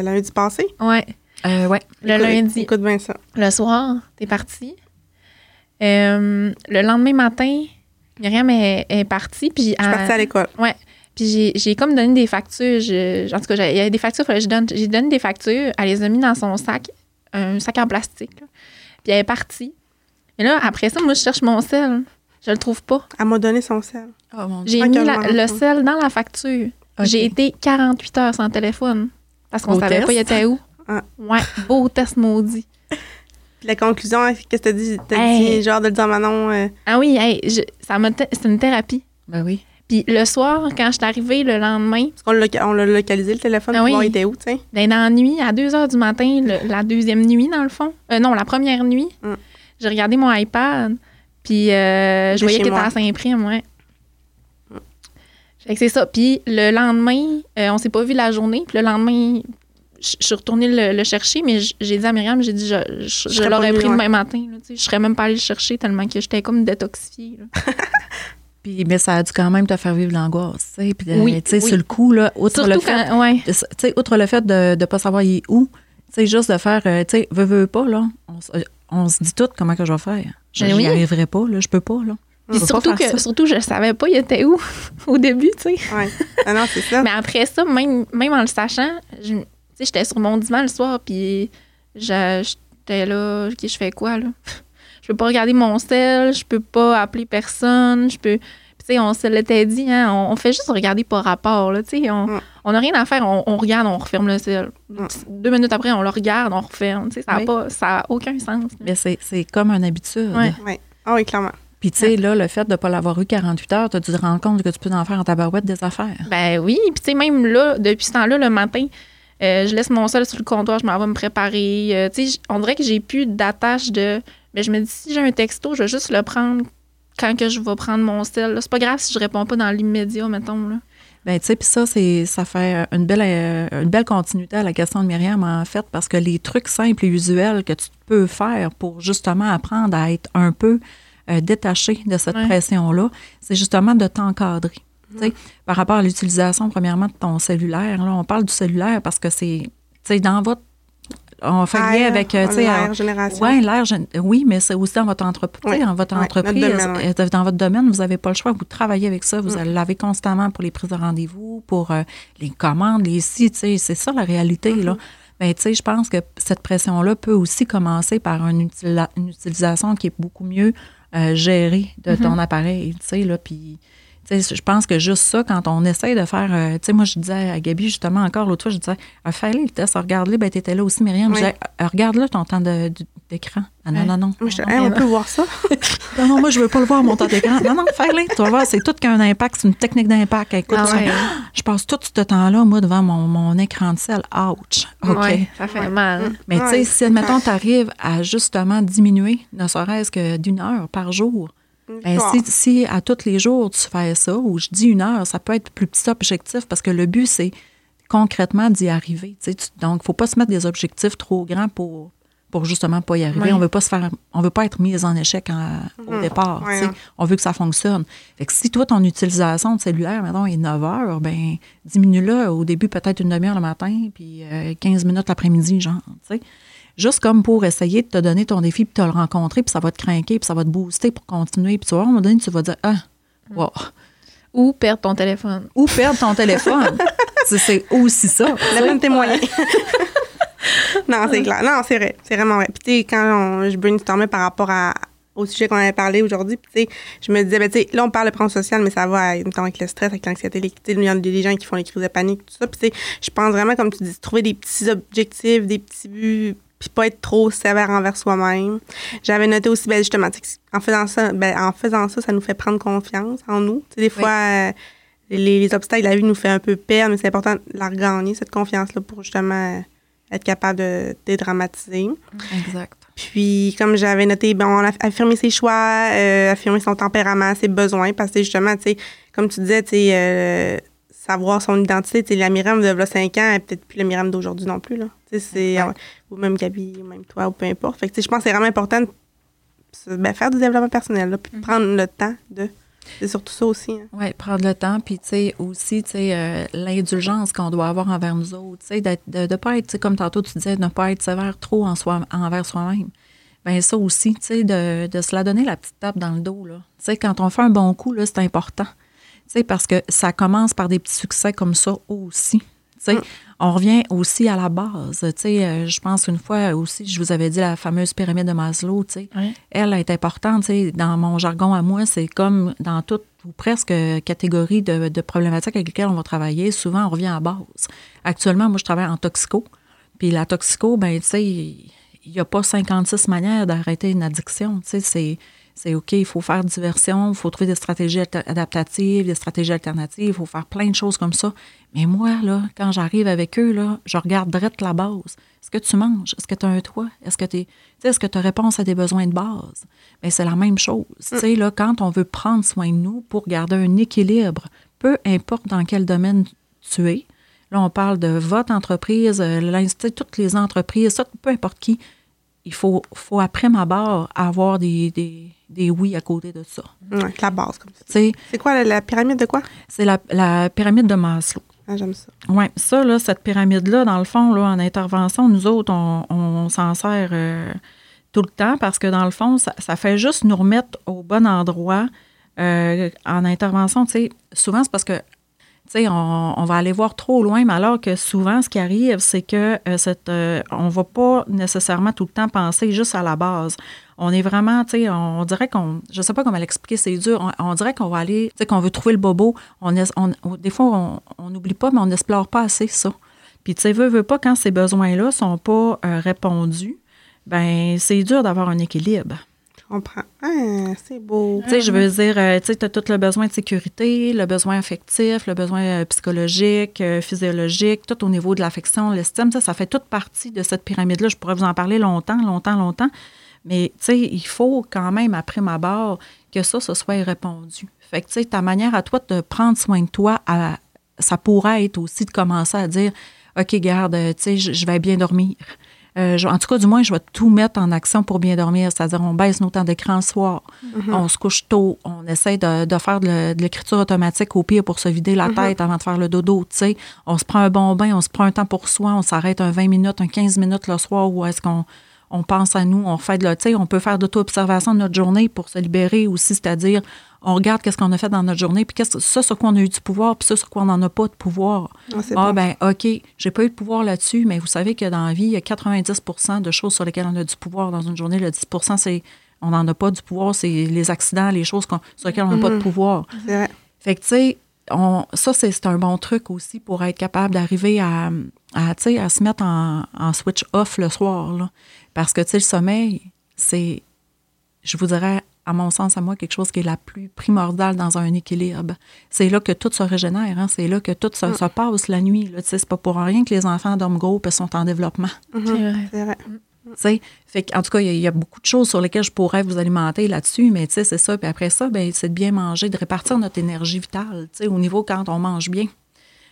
lundi, passé. Ouais. Euh, ouais. Le lundi. Écoute bien ça. Le soir, t'es parti. Euh, le lendemain matin, Myriam est, est partie. Puis je suis partie à l'école. Ouais. Puis j'ai comme donné des factures. en tout cas, il y a des factures, j'ai donné, donné des factures. Elle les a mis dans son sac, un sac en plastique. Puis elle est partie. Et là, après ça, moi, je cherche mon sel. Je le trouve pas. Elle m'a donné son sel. Oh, J'ai mis le sel dans la facture. J'ai été 48 heures sans téléphone parce qu'on savait pas il était où. [laughs] Ah. Ouais, beau test maudit. [laughs] la conclusion, qu'est-ce que t'as dit? T'as Hey. dit genre de le dire à Manon. euh, Ah oui, hey, je- ça m'a c'est une thérapie. Ben oui. Puis le soir, quand je suis arrivée le lendemain, parce qu'on l'a on l'a localisé le téléphone Ah pour oui. voir il était où, tu sais. ben, dans la nuit, à 2 heures du matin, le- la deuxième nuit, dans le fond. Euh, non, la première nuit, Mm. J'ai regardé mon iPad, puis euh, je voyais qu'il était à Saint-Prime, ouais. Fait que c'est ça. Puis le lendemain, euh, on s'est pas vu la journée. Puis le lendemain, je suis retournée le, le chercher, mais j'ai dit à Myriam, j'ai dit, je, je, je serais l'aurais pris demain matin. Là, je serais même pas allée le chercher tellement que j'étais comme détoxifiée. [laughs] Puis, mais ça a dû quand même te faire vivre l'angoisse. Puis, euh, Oui, oui. sur le coup, là, outre le fait, quand, ouais. outre le fait de ne pas savoir il est où, tu sais, juste de faire, euh, tu sais, veux, veux pas, là, on, on se dit tout comment que je vais faire. Je Ben n'y oui. arriverai pas, là, je peux pas, là. Puis Je peux pas surtout que ça. surtout je savais pas il était où [laughs] au début, tu sais. Ouais. Ah non, c'est ça. Mais après ça, même, même en le sachant, je- tu sais, j'étais sur mon divan le soir, puis je- j'étais là, OK, je fais quoi, là? [laughs] Je peux pas regarder mon sel, je peux pas appeler personne, je peux... Puis, tu sais, on se l'était dit, hein, on, on fait juste regarder par rapport, là, tu sais, on. On n'a rien à faire, on, on regarde, on referme le sel. Mm. Deux minutes après, on le regarde, on referme, tu sais, ça n'a Oui. pas, ça a aucun sens. Mais c'est c'est comme une habitude. Ouais. Ouais. Ah oui, clairement. Puis, tu sais, là, le fait de ne pas l'avoir eu 48 heures, tu as dû te rendre compte que tu peux en faire en tabarouette des affaires. Ben oui, puis tu sais, même là, depuis ce temps-là, le matin, euh, je laisse mon sel sur le comptoir, je m'en vais me préparer. euh, tu sais, on dirait que j'ai plus d'attache de. Ben, je me dis, si j'ai un texto, je vais juste le prendre quand que je vais prendre mon sel. là. C'est pas grave si je réponds pas dans l'immédiat, mettons. Là. Ben, tu sais, puis ça, c'est, ça fait une belle, euh, une belle continuité à la question de Myriam, en fait, parce que les trucs simples et usuels que tu peux faire pour justement apprendre à être un peu euh, détaché de cette Ouais. pression-là, c'est justement de t'encadrer. Tu sais, Par rapport à l'utilisation, premièrement, de ton cellulaire, là, on parle du cellulaire parce que c'est, tu sais, dans votre. On fait lien avec, euh, tu sais, l'air, génération. oui, l'air, oui, mais c'est aussi dans votre entreprise. Oui, Dans votre oui, entreprise, domaine, oui. euh, dans votre domaine, vous n'avez pas le choix. Vous travaillez avec ça. Vous Mm. l'avez constamment pour les prises de rendez-vous, pour euh, les commandes, les sais, C'est ça la réalité. Mm-hmm. là. Mais tu sais, je pense que cette pression-là peut aussi commencer par une, utilisation qui est beaucoup mieux euh, gérée de Mm-hmm. ton appareil. Tu sais, là, puis. Je pense que juste ça, quand on essaie de faire. euh, tu sais, moi, je disais à Gabi, justement, encore l'autre fois, je disais, ah, fais-le le test, regarde-le, ben, tu étais là aussi, Myriam. Oui. Je disais, Ah, regarde-le ton temps d'écran. Ah, non, Ouais. non, non. Non, Hey, on peut voir ça. [laughs] non, non, moi, je veux pas le voir, mon temps d'écran. Non, non, fais-le. Tu vas voir, c'est tout qu'un impact, c'est une technique d'impact. Écoute, Ah ouais. [gasps] je passe tout ce temps-là, moi, devant mon, mon écran de sel. Ouch. OK. Ouais, ça fait Ouais. mal. Mais tu sais, si, admettons, tu arrives à justement diminuer, ne serait-ce que d'une heure par jour, ben, si, si à tous les jours tu fais ça, ou je dis une heure, ça peut être plus petit objectif parce que le but, c'est concrètement d'y arriver. tu donc, il ne faut pas se mettre des objectifs trop grands pour, pour justement pas y arriver. Oui. On veut pas se faire, on veut pas être mis en échec en- au Mhm. départ. On veut que ça fonctionne. Fait que si toi, ton utilisation de cellulaire, mettons, est 9 heures, ben diminue-le au début peut-être une demi-heure le matin, puis euh, 15 minutes l'après-midi, genre, tu sais. Juste comme pour essayer de te donner ton défi, puis te le rencontrer, puis ça va te craquer, puis ça va te booster pour continuer. Puis tu vois, à un moment donné, tu vas dire, ah, wow. Ou perdre ton téléphone. Ou perdre ton téléphone. [laughs] C'est- C'est aussi ça. La peine témoigner. [laughs] non, c'est clair. Non, c'est vrai. C'est vraiment vrai. Puis, tu sais, quand on- je brainstormais par rapport à, au sujet qu'on avait parlé aujourd'hui, puis, tu sais, je me disais, ben, tu sais, là, on parle de pression sociale, mais ça va mettons, avec le stress, avec l'anxiété. Il y a des gens qui font les crises de panique, tout ça. Puis, tu sais, je pense vraiment, comme tu dis, trouver des petits objectifs, des petits buts, puis pas être trop sévère envers soi-même. J'avais noté aussi, ben, justement, en faisant ça, ben, en faisant ça, ça nous fait prendre confiance en nous. Tu sais, des Oui. fois, euh, les, les obstacles de la vie nous fait un peu perdre, mais c'est important de la regagner, cette confiance-là, pour justement être capable de dédramatiser. Exact. Puis, comme j'avais noté, ben, on a affirmé ses choix, euh, affirmer son tempérament, ses besoins, parce que justement, tu sais, comme tu disais, tu sais, euh, savoir son identité, tu sais, la Myriam de là, 5 ans, elle peut-être plus la Myriam d'aujourd'hui non plus, là. C'est, Exact. ou même Gabi, ou même toi, ou peu importe. Fait que, tu sais, je pense que c'est vraiment important de ben, faire du développement personnel, là, puis prendre le temps de. C'est surtout ça aussi. hein. Oui, prendre le temps, puis tu sais, aussi, tu sais, euh, l'indulgence qu'on doit avoir envers nous autres, tu sais, de ne pas être, comme tantôt tu disais, de ne pas être sévère trop en soi, envers soi-même. Bien, ça aussi, tu sais, de, de se la donner la petite tape dans le dos, là. Tu sais, quand on fait un bon coup, là, c'est important. Tu sais, parce que ça commence par des petits succès comme ça aussi. Tu sais, Mm. On revient aussi à la base. Tu sais, euh, je pense une fois aussi, je vous avais dit la fameuse pyramide de Maslow, tu sais Ouais. elle est importante. tu sais, Dans mon jargon à moi, c'est comme dans toute ou presque catégorie de, de problématiques avec lesquelles on va travailler. Souvent, on revient à base. Actuellement, moi, je travaille en toxico. Puis la toxico, ben, tu sais, il il n'y a pas 56 manières d'arrêter une addiction. Tu sais, c'est, c'est OK, il faut faire diversion, il faut trouver des stratégies adaptatives, des stratégies alternatives, il faut faire plein de choses comme ça. Mais moi, là, quand j'arrive avec eux, là, je regarde direct la base. Est-ce que tu manges? Est-ce que tu as un toit? Est-ce que tu est-ce que tu réponse à des besoins de base? Mais c'est la même chose. Tu sais, là, quand on veut prendre soin de nous pour garder un équilibre, peu importe dans quel domaine tu es, là, on parle de votre entreprise, euh, toutes les entreprises, peu importe qui, il faut, faut après ma barre avoir des, des, oui à côté de ça. La base, comme ça. C'est quoi la, pyramide de quoi? C'est la, la, pyramide de Maslow. Ah, j'aime ça. Oui, ça, là, cette pyramide-là, dans le fond, là, en intervention, nous autres, on, s'en sert euh, tout le temps parce que, dans le fond, ça, fait juste nous remettre au bon endroit euh, en intervention. Tu sais, souvent, c'est parce que on, va aller voir trop loin, mais alors que souvent, ce qui arrive, c'est que euh, cette, euh, on ne va pas nécessairement tout le temps penser juste à la base. On est vraiment, tu sais, on, dirait qu'on, je sais pas comment l'expliquer, c'est dur. On, dirait qu'on va aller, tu sais, qu'on veut trouver le bobo. On, des fois, on n'oublie pas, mais on n'explore pas assez ça. Puis, tu sais, veut, veut pas, quand ces besoins-là sont pas euh, répondus, ben c'est dur d'avoir un équilibre comprends. Ah, c'est beau. Tu sais, je veux dire, euh, tu as tout le besoin de sécurité, le besoin affectif, le besoin euh, psychologique, euh, physiologique, tout au niveau de l'affection, l'estime. Ça, fait toute partie de cette pyramide-là. Je pourrais vous en parler longtemps, longtemps, longtemps. Mais, tu sais, il faut quand même, après ma barre, que ça, ce soit répondu. Fait que, ta manière à toi de prendre soin de toi, ça pourrait être aussi de commencer à dire, OK, garde, tu sais, je vais bien dormir. Euh, en tout cas, du moins, je vais tout mettre en action pour bien dormir. C'est-à-dire, on baisse nos temps d'écran le soir, mm-hmm. on se couche tôt, on essaie de, faire de, l'écriture automatique au pire pour se vider la mm-hmm. tête avant de faire le dodo. sais. On se prend un bon bain, on se prend un temps pour soi, on s'arrête un 20 minutes, un 15 minutes le soir où est-ce qu'on on pense à nous, on fait de la, on peut faire d'auto-observation de notre journée pour se libérer aussi, c'est-à-dire on regarde qu'est-ce qu'on a fait dans notre journée, puis qu'est-ce ça sur quoi on a eu du pouvoir, puis ça sur quoi on n'en a pas de pouvoir. Ah, ah ben OK, j'ai pas eu de pouvoir là-dessus, mais vous savez que dans la vie, il y a 90% de choses sur lesquelles on a du pouvoir dans une journée. Le 10% c'est on n'en a pas du pouvoir, c'est les accidents, les choses sur lesquelles on n'a pas de mhm. pouvoir. C'est vrai. Fait que, tu sais, ça, c'est un bon truc aussi pour être capable d'arriver à, à, à se mettre en, en, switch off le soir. Là. Parce que, tu sais, le sommeil, c'est, je vous dirais, à mon sens, à moi, quelque chose qui est la plus primordiale dans un équilibre. C'est là que tout se régénère, hein? c'est là que tout se, mm. passe la nuit. Là. C'est pas pour rien que les enfants dorment gros et sont en développement. Mm-hmm. C'est vrai. Fait en tout cas, il y, a beaucoup de choses sur lesquelles je pourrais vous alimenter là-dessus, mais c'est ça. Puis après ça, ben, c'est de bien manger, de répartir notre énergie vitale, au niveau quand on mange bien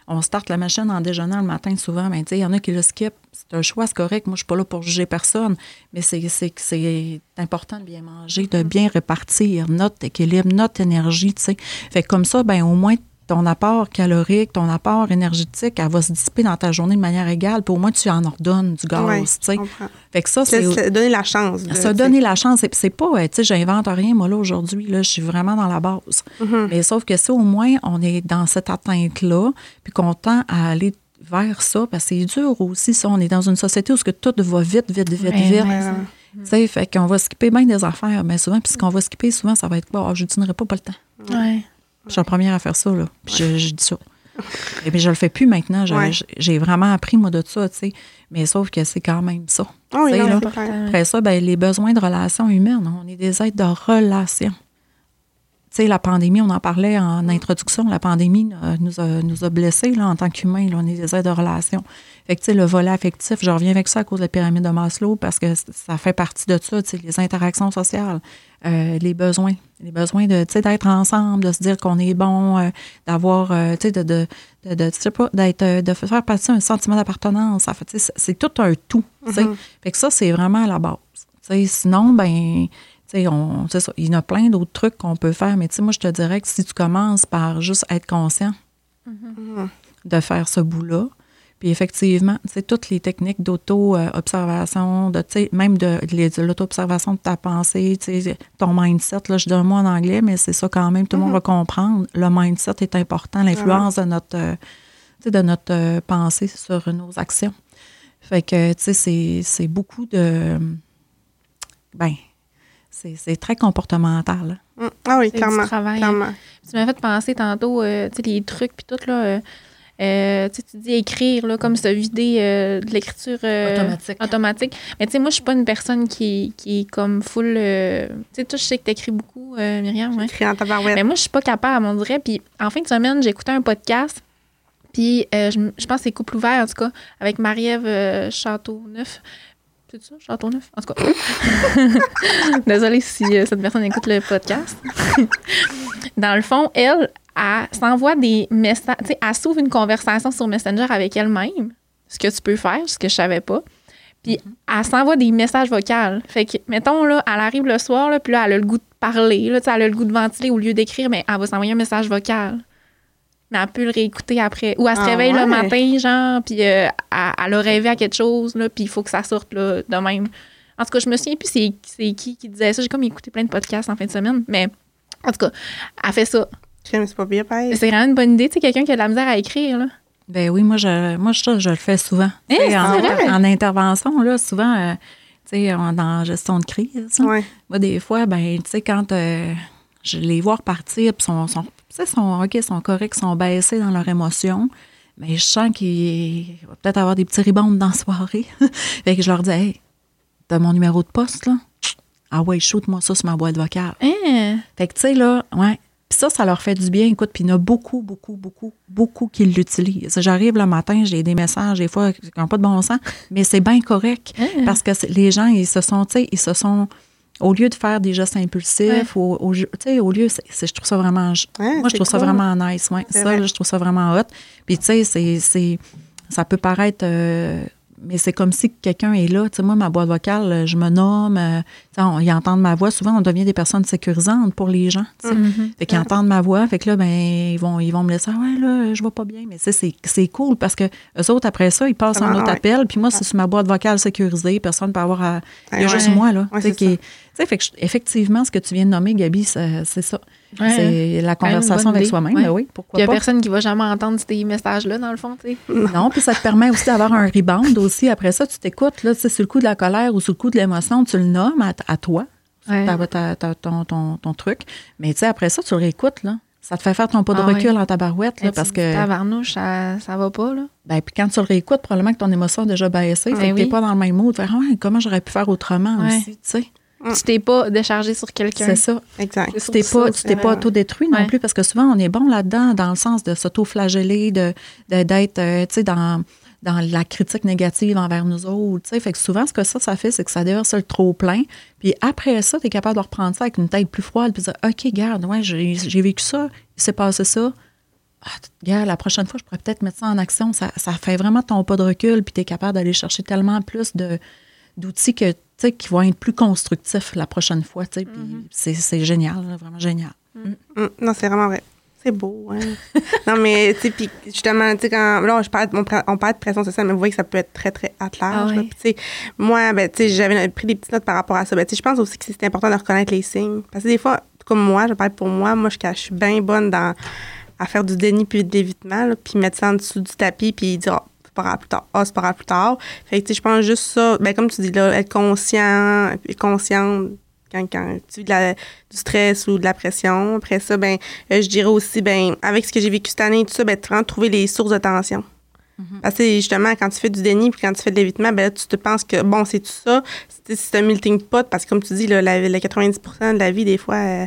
on starte la machine en déjeunant le matin souvent, mais il y en a qui le skip. C'est un choix, c'est correct. Moi, je suis pas là pour juger personne, mais c'est important de bien manger, de bien répartir notre équilibre, notre énergie, tu sais. Fait comme ça, ben au moins, ton apport calorique, ton apport énergétique, elle va se dissiper dans ta journée de manière égale, puis au moins tu en ordonnes du gaz, tu sais. Fait que ça, c'est... donner la chance. Ça donner la chance. C'est pas, tu sais, j'invente rien, moi, là, aujourd'hui, là, je suis vraiment dans la base. Mm-hmm. Mais sauf que si au moins on est dans cette atteinte-là, puis qu'on tend à aller vers ça, parce que c'est dur aussi, ça. On est dans une société où que tout va vite, vite, vite, vite. Tu sais, fait qu'on va skipper bien des affaires, mais souvent, puis ce qu'on va skipper, souvent, ça va être, bon, je dînerai pas, pas le temps. Ouais. Je suis la première à faire ça, là. Puis je, dis ça. Et puis je le fais plus maintenant. J'ai vraiment appris, moi, de ça, tu sais. Mais sauf que c'est quand même ça. Oh, oui, Après ça, ben, les besoins de relations humaines, on est des êtres de relations. Tu sais, la pandémie, on en parlait en introduction, la pandémie nous a, nous a blessés là, en tant qu'humains. On est des êtres de relations. Fait que, tu sais, le volet affectif, je reviens avec ça à cause de la pyramide de Maslow parce que ça fait partie de ça, tu sais, les interactions sociales. Euh, les besoins, les besoins de d'être ensemble, de se dire qu'on est bon, euh, d'avoir, euh, tu sais, de, de, de, sais pas, d'être, de faire partie d'un sentiment d'appartenance. En fait, c'est tout un tout. Mm-hmm. Fait que ça, c'est vraiment la base. sais sinon, ben, on, ça, il y en a plein d'autres trucs qu'on peut faire, mais moi, je te dirais que si tu commences par juste être conscient mm-hmm. de faire ce bout-là, puis effectivement, c'est toutes les techniques d'auto-observation, de, même de, l'auto-observation de ta pensée, ton mindset, là, je dis un mot en anglais, mais c'est ça quand même, tout le monde mm-hmm. va comprendre. Le mindset est important, l'influence de notre, euh, de notre euh, pensée sur nos actions. Fait que, tu sais, c'est beaucoup de. Ben, c'est très comportemental. Mm. Ah oui, clairement. Travail, clairement. Tu m'as fait penser tantôt, euh, tu sais, les trucs, puis tout, là euh, tu sais, tu dis écrire, là, comme se vider euh, de l'écriture euh, Automatique. automatique. Mais tu sais, moi, je suis pas une personne qui, qui est comme full. euh, tu sais, toi, je sais que tu écris beaucoup, euh, Myriam. Ouais. Écrit en tabarouette. Mais moi, je suis pas capable, on dirait. Puis en fin de semaine, j'ai écouté un podcast. Puis euh, je, je pense que c'est Couple ouvert, en tout cas, avec Marie-Ève euh, Châteauneuf. C'est ça, Châteauneuf? En tout cas. [laughs] Désolée si euh, cette personne écoute le podcast. [laughs] Dans le fond, elle, elle s'envoie des messages. Tu sais, elle s'ouvre une conversation sur Messenger avec elle-même, ce que tu peux faire, ce que je savais pas. Puis elle s'envoie des messages vocaux. Fait que, mettons, là, elle arrive le soir, là, puis là, elle a le goût de parler, là, elle a le goût de ventiler au lieu d'écrire, mais elle va s'envoyer un message vocal. Mais elle peut le réécouter après. Ou elle se Ah réveille ouais? le matin, genre, puis euh, elle, elle a rêvé à quelque chose, là, puis il faut que ça sorte là, de même. En tout cas, je me souviens plus c'est, c'est qui qui disait ça. J'ai comme écouté plein de podcasts en fin de semaine, mais en tout cas, elle fait ça. J'aime, c'est pas bien, pareil. C'est vraiment une bonne idée, tu sais, quelqu'un qui a de la misère à écrire, là. Ben oui, moi, je, moi, je, je le fais souvent. Hein, c'est en, vrai? en intervention, là, souvent, euh, tu sais, en- dans la gestion de crise, Ouais. moi, des fois, ben, tu sais, quand euh, je les vois repartir, puis sont, sont, sont, OK, sont corrects, sont baissés dans leur émotion, mais je sens qu'il va peut-être avoir des petits rebounds dans la soirée. [laughs] fait que je leur dis, hey, t'as mon numéro de poste, là? Ah ouais, shoot-moi ça sur ma boîte vocale. Hein? Fait que, tu sais, là, ouais. Puis ça, ça leur fait du bien. Écoute, puis il y en a beaucoup, beaucoup, beaucoup, beaucoup qui l'utilisent. J'arrive le matin, j'ai des messages, des fois, qui n'ont pas de bon sens, mais c'est bien correct. Hein? Parce que les gens, ils se sont, tu sais, ils se sont, au lieu de faire des gestes impulsifs, au, au, tu sais, au lieu, je trouve ça vraiment, Ouais, moi, je trouve ça vraiment nice. Ouais. Ça, vrai. là, je trouve ça vraiment hot. Puis, tu sais, c'est- c'est, ça peut paraître, euh, mais c'est comme si quelqu'un est là. Tu sais, moi, ma boîte vocale, je me nomme, euh, tu sais, on- ils entendent ma voix. Souvent, on devient des personnes sécurisantes pour les gens. tu sais. Mhm. Fait qu'ils entendent ma voix, fait que là, ben, ils vont, ils vont me laisser, Ah ouais, là, je vais pas bien. Mais tu sais, c'est c'est cool parce que eux autres, après ça, ils passent va, autre ouais. appel, puis moi, c'est sur ma boîte vocale sécurisée, personne ne peut avoir à. Il y a Ouais, juste moi, là. Ouais, tu sais, c'est qui est- sais, fait que je- effectivement, ce que tu viens de nommer, Gabi, c'est ça. Ouais. C'est la conversation avec soi-même. Ouais. ben oui, pourquoi il y a pas. personne qui va jamais entendre ces messages-là, dans le fond. Non, puis ça te permet aussi d'avoir un rebound aussi. Après ça, tu t'écoutes, là, sur le coup de la colère ou sur le coup de l'émotion, tu le nommes à, à toi, Ouais. ta- ta- ta- ton, ton, ton truc. Mais tu sais, après ça, tu le réécoutes, là. Ça te fait faire ton pas de Ah recul en tabarouette, là, parce que, Tabarnouche, ça, ça va pas, là. ben, puis quand tu le réécoutes, probablement que ton émotion a déjà baissé. Ben fait que t'es oui. pas dans le même mood. Faire, Ah, comment j'aurais pu faire autrement aussi, tu sais. Mm. Tu t'es pas déchargé sur quelqu'un. C'est ça. Exact. Tu t'es pas, ça, tu t'es pas auto-détruit non Ouais. plus, parce que souvent, on est bon là-dedans, dans le sens de s'auto-flageller, de, de- d'être, euh, tu sais, dans, dans la critique négative envers nous autres, tu sais. Fait que souvent, ce que ça, ça fait, c'est que ça déverse le trop-plein. Puis après ça, tu es capable de reprendre ça avec une tête plus froide, puis dire, OK, garde, ouais, j'ai, j'ai vécu ça, il s'est passé ça. Ah, regarde, la prochaine fois, je pourrais peut-être mettre ça en action. Ça, ça fait vraiment ton pas de recul, puis tu es capable d'aller chercher tellement plus de, d'outils que, qui vont être plus constructifs la prochaine fois. tu sais. Puis c'est, c'est génial, là, vraiment génial. Mm, Non, c'est vraiment vrai. C'est beau, hein. [laughs] non, mais, tu sais, justement, tu sais, quand. Là, je parle, on, parle- on parle de pression sociale, mais vous voyez que ça peut être très, très à Ah ouais. là. Moi, ben, tu sais, j'avais pris des petites notes par rapport à ça. Ben, tu sais, je pense aussi que c'est important de reconnaître les signes. Parce que des fois, comme moi, je parle pour moi, moi, je, je suis bien bonne dans, à faire du déni puis de l'évitement, puis mettre ça en dessous du tapis, puis dire, c'est pas grave plus tard. Ah, c'est pas grave plus tard. Fait que, tu sais, je pense juste ça, ben, comme tu dis, là, être conscient, être consciente quand, quand tu vis de la- du stress ou de la pression. Après ça, ben, euh, je dirais aussi, ben, avec ce que j'ai vécu cette année et tout ça, ben, vraiment trouver les sources de tension. Parce que justement, quand tu fais du déni puis quand tu fais de l'évitement, ben là, tu te penses que, bon, c'est tout ça. C'est c'est un melting pot parce que, comme tu dis, là, la, la 90% de la vie, des fois, euh,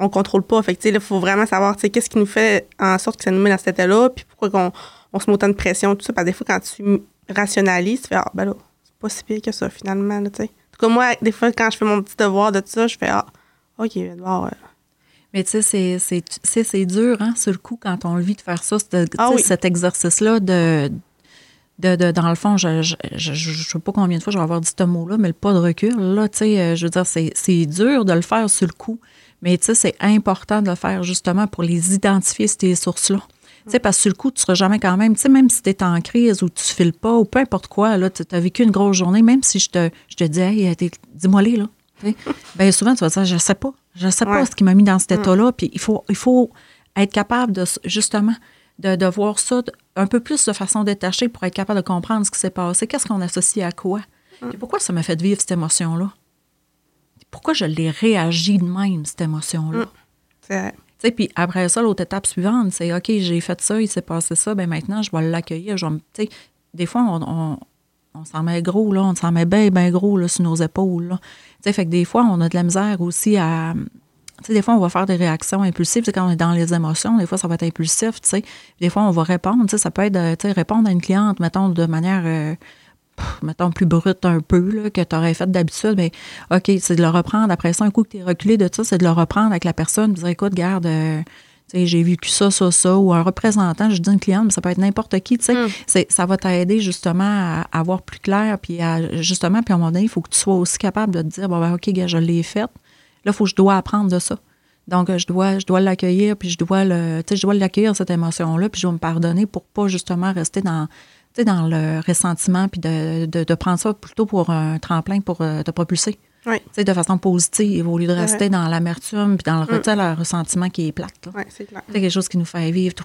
on contrôle pas. Fait que, tu sais, il faut vraiment savoir, tu sais, qu'est-ce qui nous fait en sorte que ça nous met dans cet état-là, puis pourquoi qu'on, on se met autant de pression, tout ça. Parce que des fois, quand tu rationalises, tu fais, ah, ben là, c'est pas si pire que ça, finalement, là, tu sais. En tout cas, moi, des fois, quand je fais mon petit devoir de tout ça, je fais, ah, OK, bon, ouais. Mais tu sais, c'est- dur, hein, sur le coup, quand on le vit de faire ça, de- Ah oui. cet exercice-là de, de, de- dans le fond, je ne je, je, je sais pas combien de fois je vais avoir dit ce mot-là, mais le pas de recul, là, tu sais, euh, je veux dire, c'est c'est dur de le faire sur le coup, mais tu sais, c'est important de le faire justement pour les identifier, ces sources-là. Tu sais, parce que sur le coup, tu seras jamais quand même, tu sais, même si tu es en crise ou tu files pas ou peu importe quoi, là, tu as vécu une grosse journée, même si je te, je te dis, hey, dis-moi les, là. [laughs] Bien souvent, tu vas dire, je sais pas. Je sais pas Ouais. ce qui m'a mis dans cet état-là. Puis il faut, il faut être capable de, justement, de, de voir ça un peu plus de façon détachée pour être capable de comprendre ce qui s'est passé. Qu'est-ce qu'on associe à quoi? Puis pourquoi ça m'a fait vivre cette émotion-là? Pourquoi je l'ai réagi de même, cette émotion-là? C'est vrai. Puis après ça, l'autre étape suivante, c'est OK, j'ai fait ça, il s'est passé ça, ben maintenant, je vais l'accueillir. Des fois, on, on, on s'en met gros, là, on s'en met bien, bien gros là, sur nos épaules. Fait que des fois, on a de la misère aussi à. Des fois, on va faire des réactions impulsives. Quand on est dans les émotions, des fois, ça va être impulsif. Des fois, on va répondre. Ça peut être, de, répondre à une cliente, mettons, de manière, euh, mettons, plus brute un peu, là, que tu aurais fait d'habitude. Mais OK, c'est de le reprendre. Après ça, un coup que tu es reculé de ça, c'est de le reprendre avec la personne. Dire, écoute, garde, euh, j'ai vécu ça, ça, ça. Ou un représentant, je dis une cliente, mais ça peut être n'importe qui, tu sais. Mm. C'est- Ça va t'aider justement à, à voir plus clair. Puis à, justement, puis à un moment donné, il faut que tu sois aussi capable de te dire, bon, ben, OK, gars, je l'ai faite. Là, il faut que je dois apprendre de ça. Donc, je dois, je dois l'accueillir, puis je dois le, je dois l'accueillir, cette émotion-là, puis je dois me pardonner pour pas justement rester dans, dans le ressentiment, puis de, de, de prendre ça plutôt pour un tremplin pour euh, te propulser. Oui. De façon positive, au lieu de rester dans l'amertume, puis dans le, Mm. le ressentiment qui est plate. Oui, c'est clair. C'est quelque chose qui nous fait vivre tout-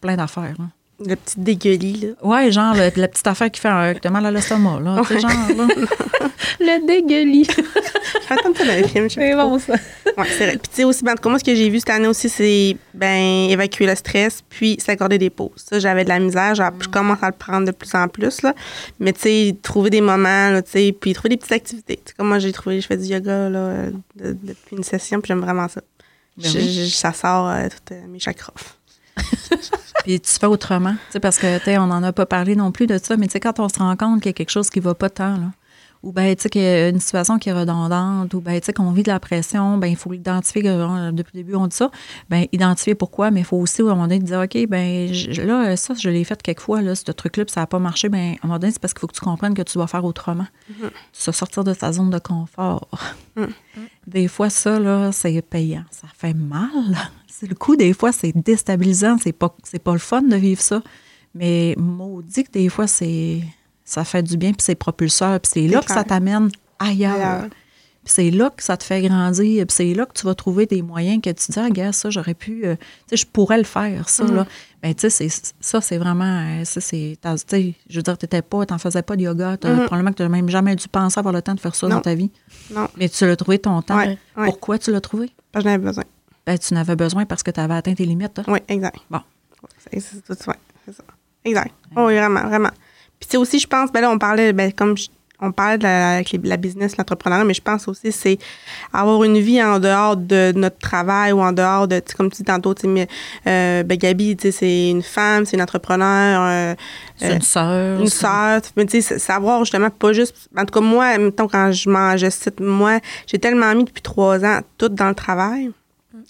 plein d'affaires. là. Le petit dégueulis, là. Ouais, genre le- la petite affaire qui fait un, te mal à l'estomac, là. Genre, là. [laughs] Le dégueulis. [laughs] J'entends ça dans les films, je sais C'est bon, ça. Ouais, c'est vrai. Puis, tu sais, aussi, ben, en tout cas, moi, ce que j'ai vu cette année aussi, c'est, ben, évacuer le stress, puis s'accorder des pauses. Ça, j'avais de la misère. genre, Je commence à le prendre de plus en plus, là. Mais, tu sais, trouver des moments, là, tu sais, puis trouver des petites activités. Tu sais, comme moi, j'ai trouvé, je fais du yoga, là, de- depuis une session, puis j'aime vraiment ça. Ben Je- oui. je- ça sort euh, toutes euh, mes chakras. [laughs] Puis tu fais autrement. Parce que, on n'en a pas parlé non plus de ça, mais tu sais, quand on se rend compte qu'il y a quelque chose qui va pas tant, là, ou ben tu sais, qu'il y a une situation qui est redondante, ou ben tu sais, qu'on vit de la pression, ben il faut l'identifier, euh, depuis le début, on dit ça, ben identifier pourquoi, mais il faut aussi, à un moment donné, dire, OK, ben je- là, ça, je l'ai fait quelques fois, là, ce truc-là, puis ça n'a pas marché, ben à un moment donné, c'est parce qu'il faut que tu comprennes que tu dois faire autrement. Se sortir de ta zone de confort. Mhm. Des fois, ça, là, c'est payant. Ça fait mal. C'est le coup, des fois, c'est déstabilisant. C'est pas, c'est pas le fun de vivre ça. Mais maudit que des fois, c'est ça fait du bien, puis c'est propulseur, puis c'est là que ça t'amène ailleurs. Ailleurs. Puis c'est là que ça te fait grandir, puis c'est là que tu vas trouver des moyens que tu dis, ah, gars, ça, j'aurais pu, euh, tu sais, je pourrais le faire, ça, Mhm. là. Ben, tu sais, ça, c'est vraiment, euh, ça, c'est, tu sais, je veux dire, t'étais pas, t'en faisais pas de yoga, t'as- Mhm. probablement que t'as même jamais dû penser avoir le temps de faire ça Non. dans ta vie. Non. Mais tu l'as trouvé ton temps. Ouais, ouais. Pourquoi tu l'as trouvé? Parce que j'en avais besoin. Ben, tu n'avais besoin parce que tu avais atteint tes limites. hein. Oui, exact. Bon. C'est c'est tout, ouais, c'est ça. Exact. Oh, oui, vraiment, vraiment. Puis, tu sais, aussi, je pense, ben là, on parlait, ben, comme je- on parlait de la, avec les- la business, l'entrepreneuriat, mais je pense aussi, c'est avoir une vie en dehors de notre travail ou en dehors de, comme tu dis tantôt, tu sais, mais, euh, ben, Gabi, tu sais, c'est une femme, c'est une entrepreneur, euh, C'est euh, une sœur. une sœur, mais tu sais, savoir justement pas juste. En tout cas, moi, mettons, quand je mange, je cite, moi, j'ai tellement mis depuis trois ans tout dans le travail,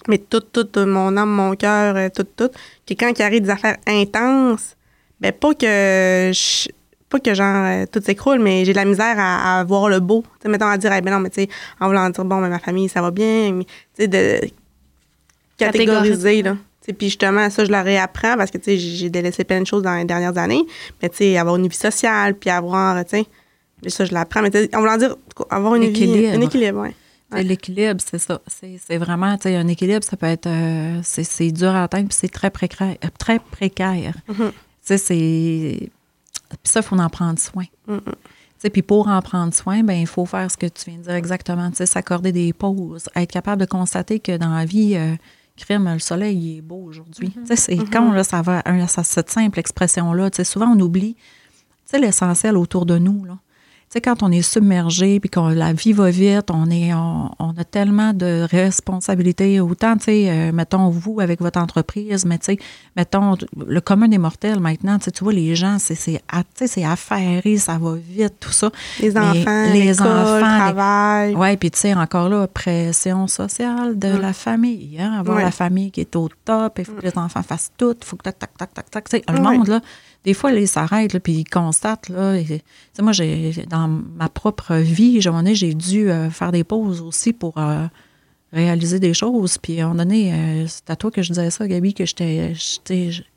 mais tout, tout, tout, mon âme, mon cœur, euh, tout, tout, que quand il arrive des affaires intenses, ben pas que je- pas que genre euh, tout s'écroule, mais j'ai de la misère à, à voir le beau. Tu sais, mettons à dire, eh ben non, mais tu sais, en voulant dire, bon, ben, ma famille, ça va bien, mais tu sais, de catégoriser, là. Puis justement, ça, je le réapprends parce que tu sais, j'ai délaissé plein de choses dans les dernières années. Mais tu sais, avoir une vie sociale, puis avoir, tu sais, mais ça, je l'apprends. Mais tu sais, en voulant dire, avoir une vie, L'équilibre. un équilibre, ouais. L'équilibre, c'est ça. C'est vraiment, tu sais, un équilibre, ça peut être, euh, c'est dur à atteindre, puis c'est très précaire. Très précaire. Mhm. Tu sais, c'est. Puis ça, il faut en prendre soin. Sais, Puis pour en prendre soin, ben il faut faire ce que tu viens de dire exactement. S'accorder des pauses, être capable de constater que dans la vie, euh, crime, le soleil il est beau aujourd'hui. Sais, C'est quand là, ça va, cette simple expression-là. Souvent, on oublie l'essentiel autour de nous. Là. Tu sais, quand on est submergé, puis que la vie va vite, on, est, on, on a tellement de responsabilités, autant, tu sais, euh, mettons, vous avec votre entreprise, mais tu sais, mettons, le commun des mortels maintenant, tu vois, les gens, c'est, c'est, affairé, ça va vite, tout ça. Les Mais enfants, les enfants, le travail. Oui, puis tu sais, encore là, pression sociale de Mm. la famille. Hein? Avoir la famille qui est au top, il faut que les enfants fassent tout, il faut que tac, tac, tac, tac, tac. Tu sais, le monde, là, des fois, là, ils s'arrêtent, puis ils constatent, là. et- Tu moi, j'ai, dans ma propre vie, à un moment donné, j'ai dû euh, faire des pauses aussi pour euh, réaliser des choses. Puis à un moment donné, euh, c'est à toi que je disais ça, Gabi, que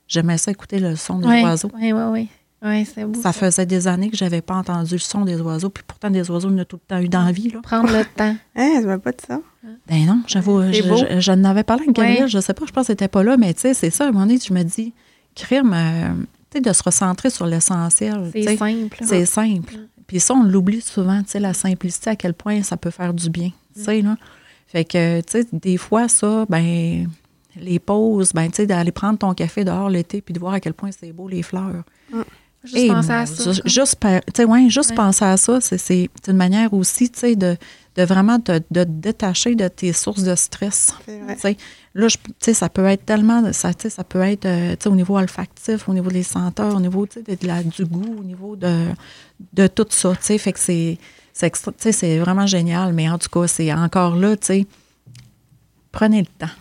j'aimais ça écouter le son des Oui, oiseaux. oui, oui, oui. Oui, c'est beau. Ça faisait des années que j'avais pas entendu le son des oiseaux, puis pourtant, des oiseaux, il y en a tout le temps eu dans la vie, là. Prendre le temps. [laughs] Hein, ça va pas de ça. Ben non, j'avoue, je, je, je n'avais parlé avec Gabriel, Ouais. je sais pas, je pense que c'était pas là, mais tu sais, c'est ça, à un moment donné, je me dis, crime, euh, tu de se recentrer sur l'essentiel. C'est simple. C'est simple. Puis ça, on l'oublie souvent, tu sais, la simplicité, à quel point ça peut faire du bien, tu sais, là. Fait que, tu sais, des fois, ça, ben, les pauses, ben, tu sais, d'aller prendre ton café dehors l'été puis de voir à quel point c'est beau les fleurs. Juste Et penser à ça. Juste, ouais, juste Ouais. penser à ça, c'est- une manière aussi, tu sais, de, de vraiment te, de te détacher de tes sources de stress. Vrai. Là, tu sais, ça peut être tellement, ça, tu sais, ça peut être euh, tu sais, au niveau olfactif, au niveau des senteurs, au niveau tu sais, de, la, du goût, au niveau de, de tout ça. tu sais. Fait que c'est c'est extra- tu sais, c'est vraiment génial, mais en tout cas, c'est encore là, tu sais, prenez le temps.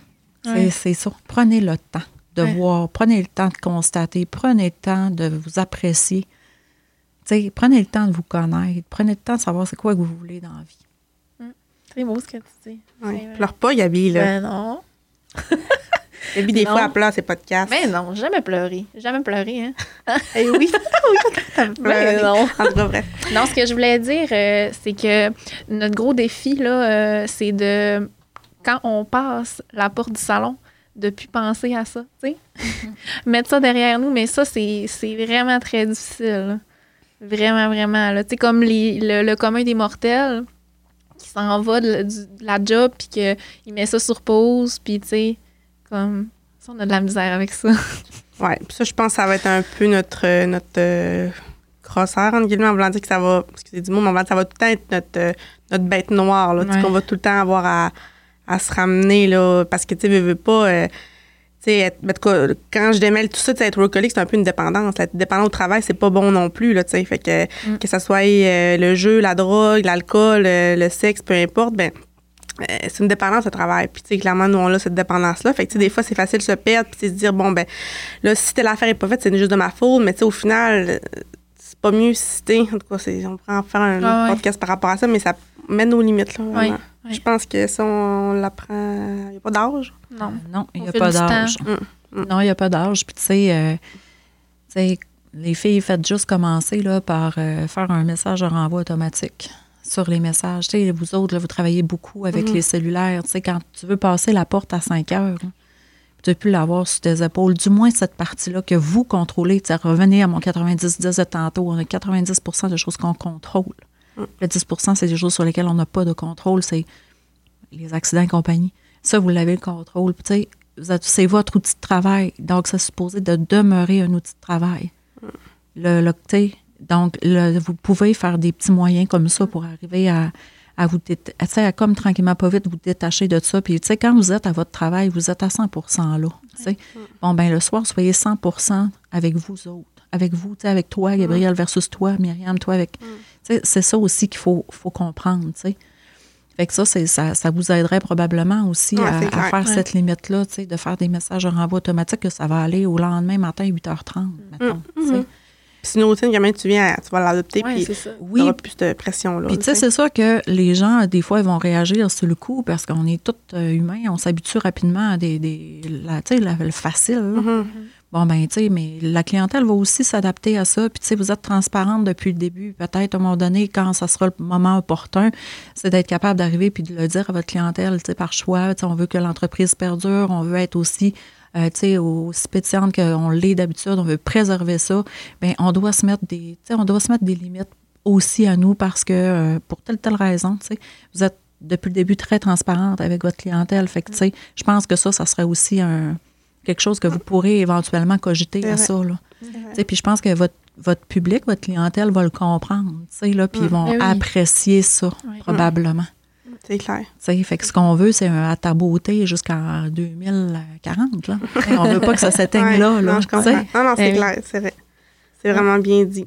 C'est- Ouais. C'est ça. Prenez le temps de Ouais. voir, prenez le temps de constater, prenez le temps de vous apprécier. Tu sais, prenez le temps de vous connaître, prenez le temps de savoir c'est quoi que vous voulez dans la vie. C'est beau ce que tu dis. Ouais. Pleure pas, Gabi, là. Ben non. Gabi, des non. fois, elle pleure ses podcasts. Ben non, jamais pleuré. Jamais pleuré, hein. Eh oui. [laughs] Ben [laughs] Ben non. En tout cas, bref. Non, ce que je voulais dire, euh, c'est que notre gros défi, là, euh, c'est de, quand on passe la porte du salon, de plus penser à ça, tu sais. [laughs] Mettre ça derrière nous, mais ça, c'est vraiment très difficile. là. Vraiment, vraiment. Tu sais, comme les, le, le commun des mortels qui s'en va de, la- du- de la job, puis qu'il met ça sur pause, puis tu sais, comme, ça, on a de la misère avec ça. [laughs] Ouais, puis ça, je pense que ça va être un peu notre, euh, notre euh, crosseur, entre guillemets, en voulant dire que ça va, excusez du mot, mais en voulant ça va tout le temps être notre, euh, notre bête noire, là, Ouais. qu'on va tout le temps avoir à, à se ramener, là, parce que, tu sais, veux, veux pas, euh, tu sais, être- en tout cas, quand je démêle tout ça, être workaholic, c'est un peu une dépendance. Être dépendant au travail, c'est pas bon non plus, là, fait que, Mm. que ça soit euh, le jeu, la drogue, l'alcool, euh, le sexe, peu importe, ben euh, c'est une dépendance au travail. Puis, tu sais, clairement, nous, on a cette dépendance-là. Fait que, des fois, c'est facile de se perdre, puis de se dire, bon, ben, là, si telle affaire n'est pas faite, c'est juste de ma faute. Mais, tu sais, au final, c'est pas mieux si, sais, en tout cas, c'est- on en faire un Ah ouais. podcast par rapport à ça, mais ça met nos limites, là, ouais. Je pense que ça, on, l'apprend. Il n'y a pas d'âge. Non. Non, il n'y a pas d'âge. Mm, mm. Non, il n'y a pas d'âge. Puis, tu sais, euh, tu sais, les filles, faites juste commencer là, par euh, faire un message de renvoi automatique sur les messages. Tu sais, vous autres, là, vous travaillez beaucoup avec Mhm. les cellulaires. Tu sais, quand tu veux passer la porte à 5 heures, tu ne peux plus l'avoir sur tes épaules. Du moins, cette partie-là que vous contrôlez. Tu sais, revenez à mon 90-10 de tantôt. On a 90 des choses qu'on contrôle. Le 10% c'est des choses sur lesquelles on n'a pas de contrôle. C'est les accidents et compagnie. Ça, vous l'avez le contrôle. C'est votre outil de travail. Donc, c'est supposé de demeurer un outil de travail. Le, le- donc, vous pouvez faire des petits moyens comme ça pour arriver à, à vous à, à comme tranquillement, pas vite, vous détacher de ça. Puis, tu sais, quand vous êtes à votre travail, vous êtes à 100% là. Bon, ben le soir, soyez 100% avec vous autres. Avec vous, avec toi, Gabriel, versus toi, Myriam, toi, avec. C'est ça aussi qu'il faut, faut comprendre. Fait que ça, ça, ça vous aiderait probablement aussi Ouais, à, à faire Ouais. cette limite-là, de faire des messages de renvoi automatique que ça va aller au lendemain matin, 8h30, mettons. tu sais. Mhm. Puis routine, quand même, tu viens, tu vas l'adopter, puis Oui, n'auras plus de pression, là. puis tu sais, c'est sûr que les gens, des fois, ils vont réagir sur le coup parce qu'on est tous euh, humains, on s'habitue rapidement à des, des la, le facile. Bon, ben, tu sais, mais la clientèle va aussi s'adapter à ça. Puis, tu sais, vous êtes transparente depuis le début. Peut-être, à un moment donné, quand ça sera le moment opportun, c'est d'être capable d'arriver puis de le dire à votre clientèle, tu sais, par choix. Tu sais, on veut que l'entreprise perdure. On veut être aussi, euh, tu sais, aussi pétillante qu'on l'est d'habitude. On veut préserver ça. Bien, on doit se mettre des, on doit se mettre des limites aussi à nous parce que, euh, pour telle, telle raison, tu sais, vous êtes depuis le début très transparente avec votre clientèle. Fait que, tu sais, je pense que ça, ça serait aussi un quelque chose que vous pourrez éventuellement cogiter à ça. Là. C'est Tu vrai. sais, Puis je pense que votre, votre public, votre clientèle va le comprendre, tu sais, là, puis ils vont Eh oui. apprécier ça, Oui. probablement. C'est clair. Tu sais, Fait que ce qu'on veut, c'est un à ta beauté jusqu'en 2040. Là. On veut pas que ça s'éteigne Ouais, là. là non, je comprends. Non, non, c'est Eh oui. clair, c'est vrai. C'est vraiment bien dit.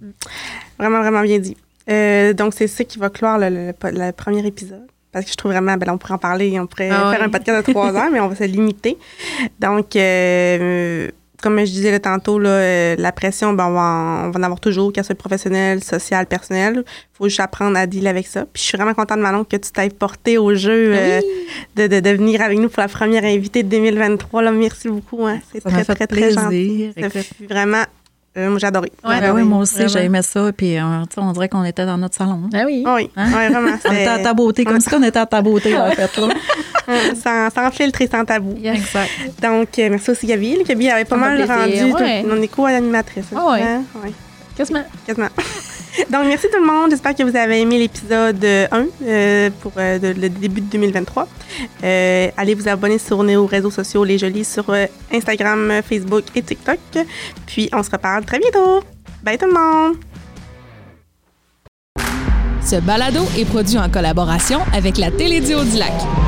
Vraiment, vraiment bien dit. Euh, donc, c'est ça qui va clore le, le- le premier épisode. Parce que je trouve vraiment, ben, on pourrait en parler, on pourrait Ah faire un podcast de trois [laughs] heures, mais on va se limiter. Donc, euh, comme je disais là, tantôt, là, euh, la pression, ben, on, va en, on va en avoir toujours, qu'elle soit professionnelle, sociale, personnelle. Il faut juste apprendre à dealer avec ça. Puis, je suis vraiment contente, Manon, que tu t'aies porté au jeu euh, de, de, de venir avec nous pour la première invitée de 2023. Là, merci beaucoup. Hein. C'est Ça très, fait très, très gentil. plaisir. Ça fut vraiment. Euh, moi, j'ai adoré. Ouais, J'ai ben adoré. oui, moi aussi, vraiment. j'ai aimé ça. Puis euh, on dirait qu'on était dans notre salon. Ah oui. Ah Oui, Hein? ouais, vraiment. [laughs] On était à ta beauté, comme si on était à ta beauté, en fait. Là. [laughs] sans, sans filtre et sans tabou. Yes. Exact. Donc, euh, merci aussi, Gabi. Gabi avait pas mal rendu ouais. mon écho à l'animatrice. Ah ouais. Hein? Quasiment. quasiment. [laughs] [laughs] Donc, merci tout le monde. J'espère que vous avez aimé l'épisode 1 pour le début de 2023. allez vous abonner sur nos réseaux sociaux Les Jolies sur Instagram, Facebook et TikTok. Puis, on se reparle très bientôt. Bye tout le monde! Ce balado est produit en collaboration avec la Télédio du Lac.